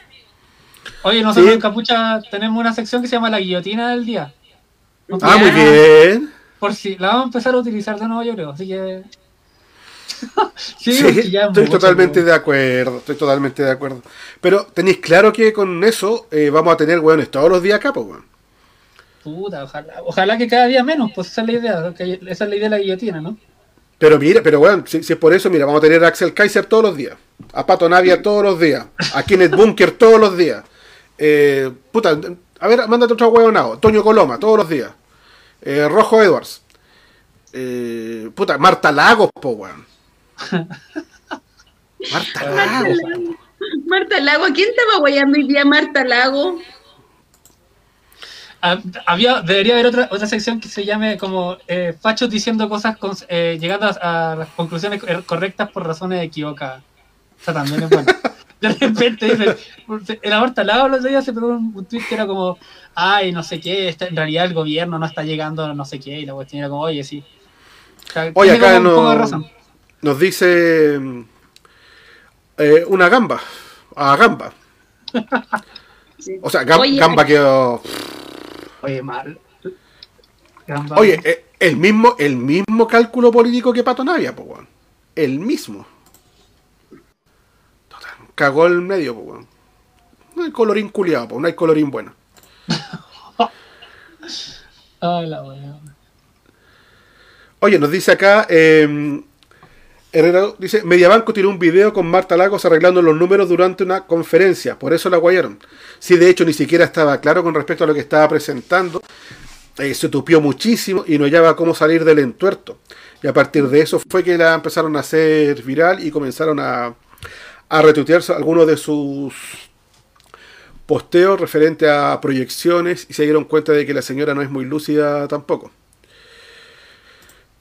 Oye, nosotros Sí. en Capucha tenemos una sección que se llama la guillotina del día. Ah, muy bien. Por si la vamos a empezar a utilizar de nuevo, yo creo. Así que. sí, Sí, ya es estoy mucho, totalmente de acuerdo, estoy totalmente de acuerdo. Pero tenéis claro que con eso eh, vamos a tener weones todos los días acá, pues, weón. Puta, ojalá, ojalá que cada día menos, pues esa es la idea. esa es la idea de la guillotina, ¿no? Pero mira, pero bueno, si, si es por eso, mira, vamos a tener a Axel Kaiser todos los días, a Pato Navia todos los días, a Kenneth Bunker todos los días. Eh, puta, a ver, mándate otro huevonado. Toño Coloma todos los días. Eh, Rojo Edwards. Eh, puta, Marta Lagos, po, weón. Marta Lagos. Marta Lago, ¿quién estaba guayando hoy día Marta Lago? Ah, Había, debería haber otra, otra sección que se llame como eh, fachos diciendo cosas, con- eh, llegando a, a las conclusiones cor- correctas por razones equivocadas. O sea, también es bueno. De repente dice, el Marta Lago los días se pegó un, un tweet que era como, ay, no sé qué, está- en realidad el gobierno no está llegando, no sé qué, y la cuestión era como, oye, sí. O sea, Oye, acá no- nos dice mm, eh, una gamba. A gamba. O sea, gamba que. oh, Oye, mal. Gamba. Oye, eh, el mismo, el mismo cálculo político que Pato Navia, po, weón. El mismo. Total, cagó el medio, po, weón. No hay colorín culiado, po, no hay colorín bueno. Ay, la wea. Oye, nos dice acá, eh, Herrera dice, Mediabanco tiene un video con Marta Lagos arreglando los números durante una conferencia, por eso la guayaron. Sí, de hecho, ni siquiera estaba claro con respecto a lo que estaba presentando. Eh, se tupió muchísimo y no hallaba cómo salir del entuerto. Y a partir de eso fue que la empezaron a hacer viral y comenzaron a, a retuitear algunos de sus posteos referente a proyecciones y se dieron cuenta de que la señora no es muy lúcida tampoco.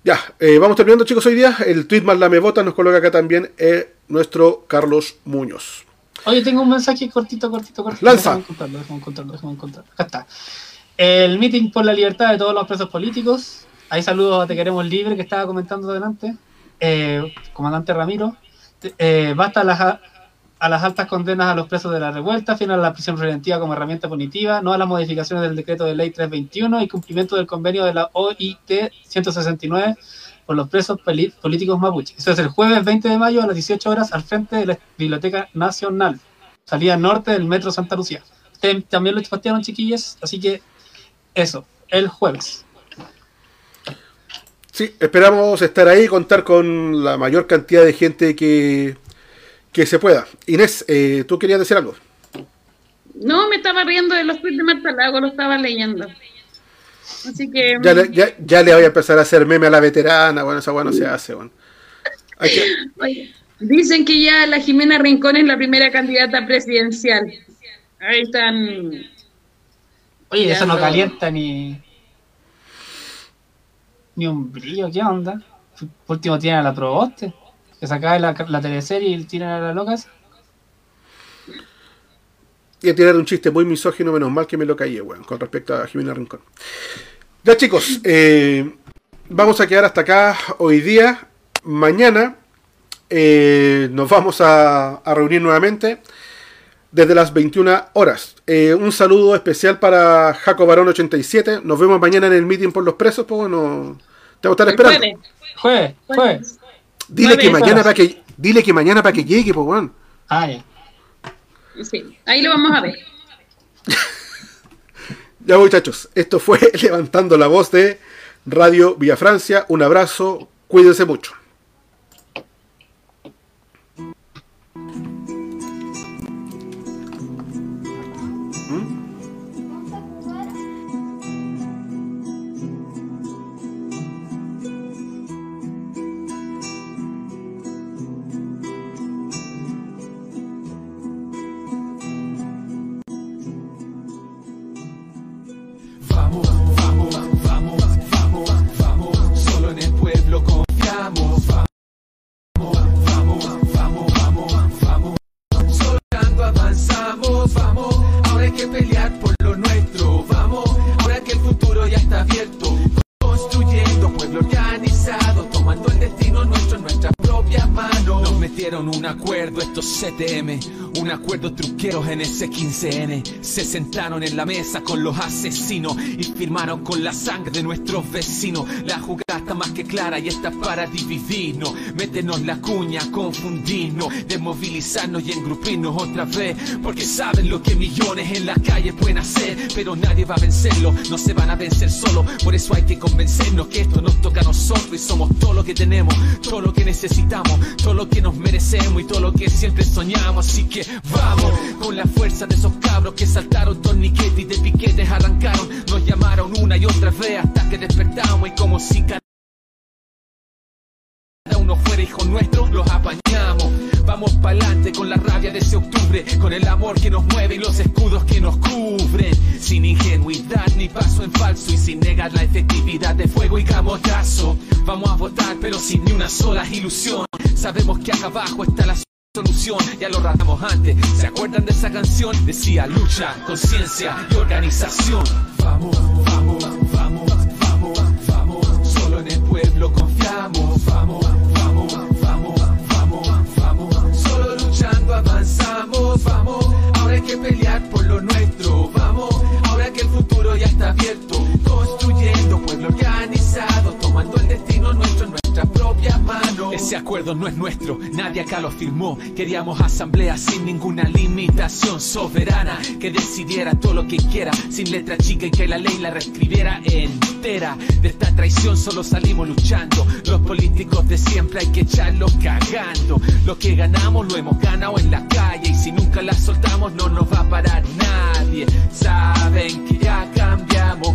Ya, eh, vamos terminando chicos hoy día. El tweet más la me vota nos coloca acá también eh, nuestro Carlos Muñoz. Oye, tengo un mensaje cortito, cortito, cortito. Lanza. Déjame encontrarlo, déjame encontrarlo, déjame encontrarlo. Acá está. El meeting por la libertad de todos los presos políticos. Ahí saludos a Te Queremos Libre que estaba comentando delante. Eh, comandante Ramiro. Eh, basta las, a las altas condenas a los presos de la revuelta, fin a la prisión preventiva como herramienta punitiva, no a las modificaciones del decreto de ley 321 y cumplimiento del convenio de la OIT 169 por los presos políticos mapuches. Eso es el jueves 20 de mayo a las 18 horas al frente de la Biblioteca Nacional, salida norte del Metro Santa Lucía. También lo postearon, chiquillos, así que eso, el jueves. Sí, esperamos estar ahí contar con la mayor cantidad de gente que, que se pueda. Inés, eh, ¿tú querías decir algo? No, me estaba riendo de los tweets de Marta Lago, lo estaba leyendo. Así que. Ya le, ya, ya le voy a empezar a hacer meme a la veterana. Bueno, esa bueno se hace. Bueno. Hay que- Oye, dicen que ya la Jimena Rincón es la primera candidata presidencial. Ahí están. Oye, eso no calienta ni. ni un brillo, ¿qué onda? Por último tienen a la Proboste, que sacaba la, la teleserie y tiran a la locas. y a tirar un chiste muy misógino, menos mal que me lo callé, weón, con respecto a Jimena Rincón. Ya chicos, eh, vamos a quedar hasta acá hoy día. Mañana eh, nos vamos a, a reunir nuevamente desde las 21 horas. Eh, un saludo especial para Jaco Barón 87. Nos vemos mañana en el meeting por los presos, pues bueno, te voy a estar esperando. Jueves, jueves. Dile que mañana para que dile que mañana para que llegue, pues bueno. Ah, ya. Sí, ahí lo vamos a ver. Ya muchachos, esto fue Levantando la Voz de Radio Villa Francia. Un abrazo, cuídense mucho. 7M un acuerdo truqueros en ese 15N. Se sentaron en la mesa con los asesinos y firmaron con la sangre de nuestros vecinos. La jugada está más que clara y está para dividirnos, meternos la cuña, confundirnos, desmovilizarnos y engrupirnos otra vez. Porque saben lo que millones en la calle pueden hacer, pero nadie va a vencerlo, no se van a vencer solo. Por eso hay que convencernos que esto nos toca a nosotros y somos todo lo que tenemos, todo lo que necesitamos, todo lo que nos merecemos y todo lo que siempre soñamos. Así que vamos con la fuerza de esos cabros que saltaron torniquetes y de piquetes arrancaron. Nos llamaron una y otra vez hasta que despertamos y como si cada uno fuera hijo nuestro, los apañamos. Vamos pa'lante con la rabia de ese octubre, con el amor que nos mueve y los escudos que nos cubren. Sin ingenuidad ni paso en falso y sin negar la efectividad de fuego y camotazo. Vamos a votar pero sin ni una sola ilusión. Sabemos que acá abajo está la solución, ya lo ratamos antes. ¿Se acuerdan de esa canción? Decía lucha, conciencia y organización. Vamos, vamos, vamos, vamos, vamos. Solo en el pueblo confiamos. Vamos, vamos, vamos, vamos, vamos. Solo luchando avanzamos. Vamos, ahora hay que pelear por lo nuestro. Vamos, ahora que el futuro ya está abierto. Construyendo pueblo organizado, tomando el destino nuestro en nuestras propias manos. Ese acuerdo no es nuestro, nadie acá lo firmó. Queríamos asamblea sin ninguna limitación soberana que decidiera todo lo que quiera, sin letra chica y que la ley la reescribiera entera. De esta traición solo salimos luchando. Los políticos de siempre hay que echarlos cagando. Lo que ganamos lo hemos ganado en la calle y si nunca la soltamos no nos va a parar nadie. Saben que ya cambiamos,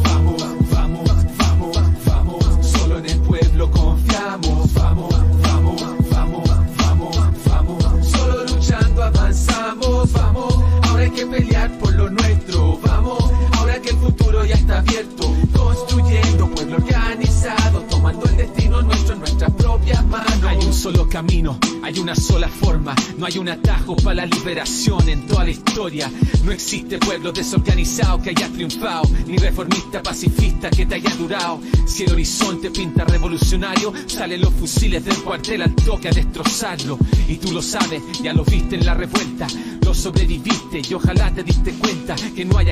hay un atajo para la liberación en toda la historia. No existe pueblo desorganizado que haya triunfado, ni reformista pacifista que te haya durado. Si el horizonte pinta revolucionario, salen los fusiles del cuartel al toque a destrozarlo. Y tú lo sabes, ya lo viste en la revuelta. Lo sobreviviste y ojalá te diste cuenta que no hay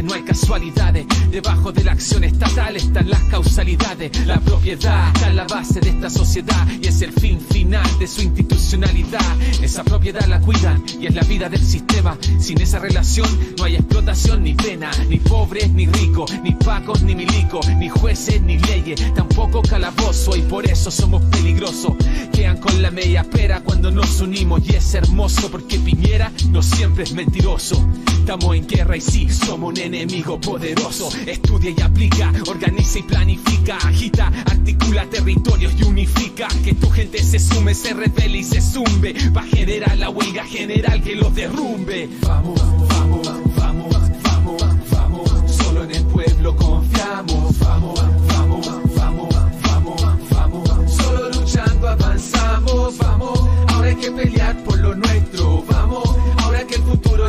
no hay casualidades. Debajo de la acción estatal están las causalidades. La propiedad está en la base de esta sociedad y es el fin final de su institucionalidad. Esa propiedad la cuidan y es la vida del sistema. Sin esa relación no hay explotación ni pena, ni pobres ni ricos, ni pacos ni milicos, ni jueces ni leyes, tampoco calabozo y por eso somos peligrosos. Quedan con la media pera cuando nos unimos y es hermoso porque Piñera no siempre es mentiroso. Estamos en guerra y sí, somos un enemigo poderoso. Estudia y aplica, organiza y planifica, agita, articula territorios y unifica. Que tu gente se sume, se revele y se zumbe. Va a generar la huelga general que los derrumbe. Vamos, vamos, vamos, vamos, vamos. Solo en el pueblo confiamos. Vamos, vamos, vamos, vamos, vamos. Solo luchando avanzamos. Vamos, ahora hay que pelear por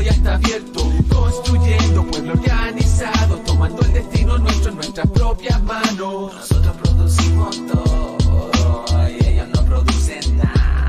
ya está abierto. Construyendo pueblo organizado, tomando el destino nuestro en nuestras propias manos. Nosotros producimos todo y ellos no producen nada.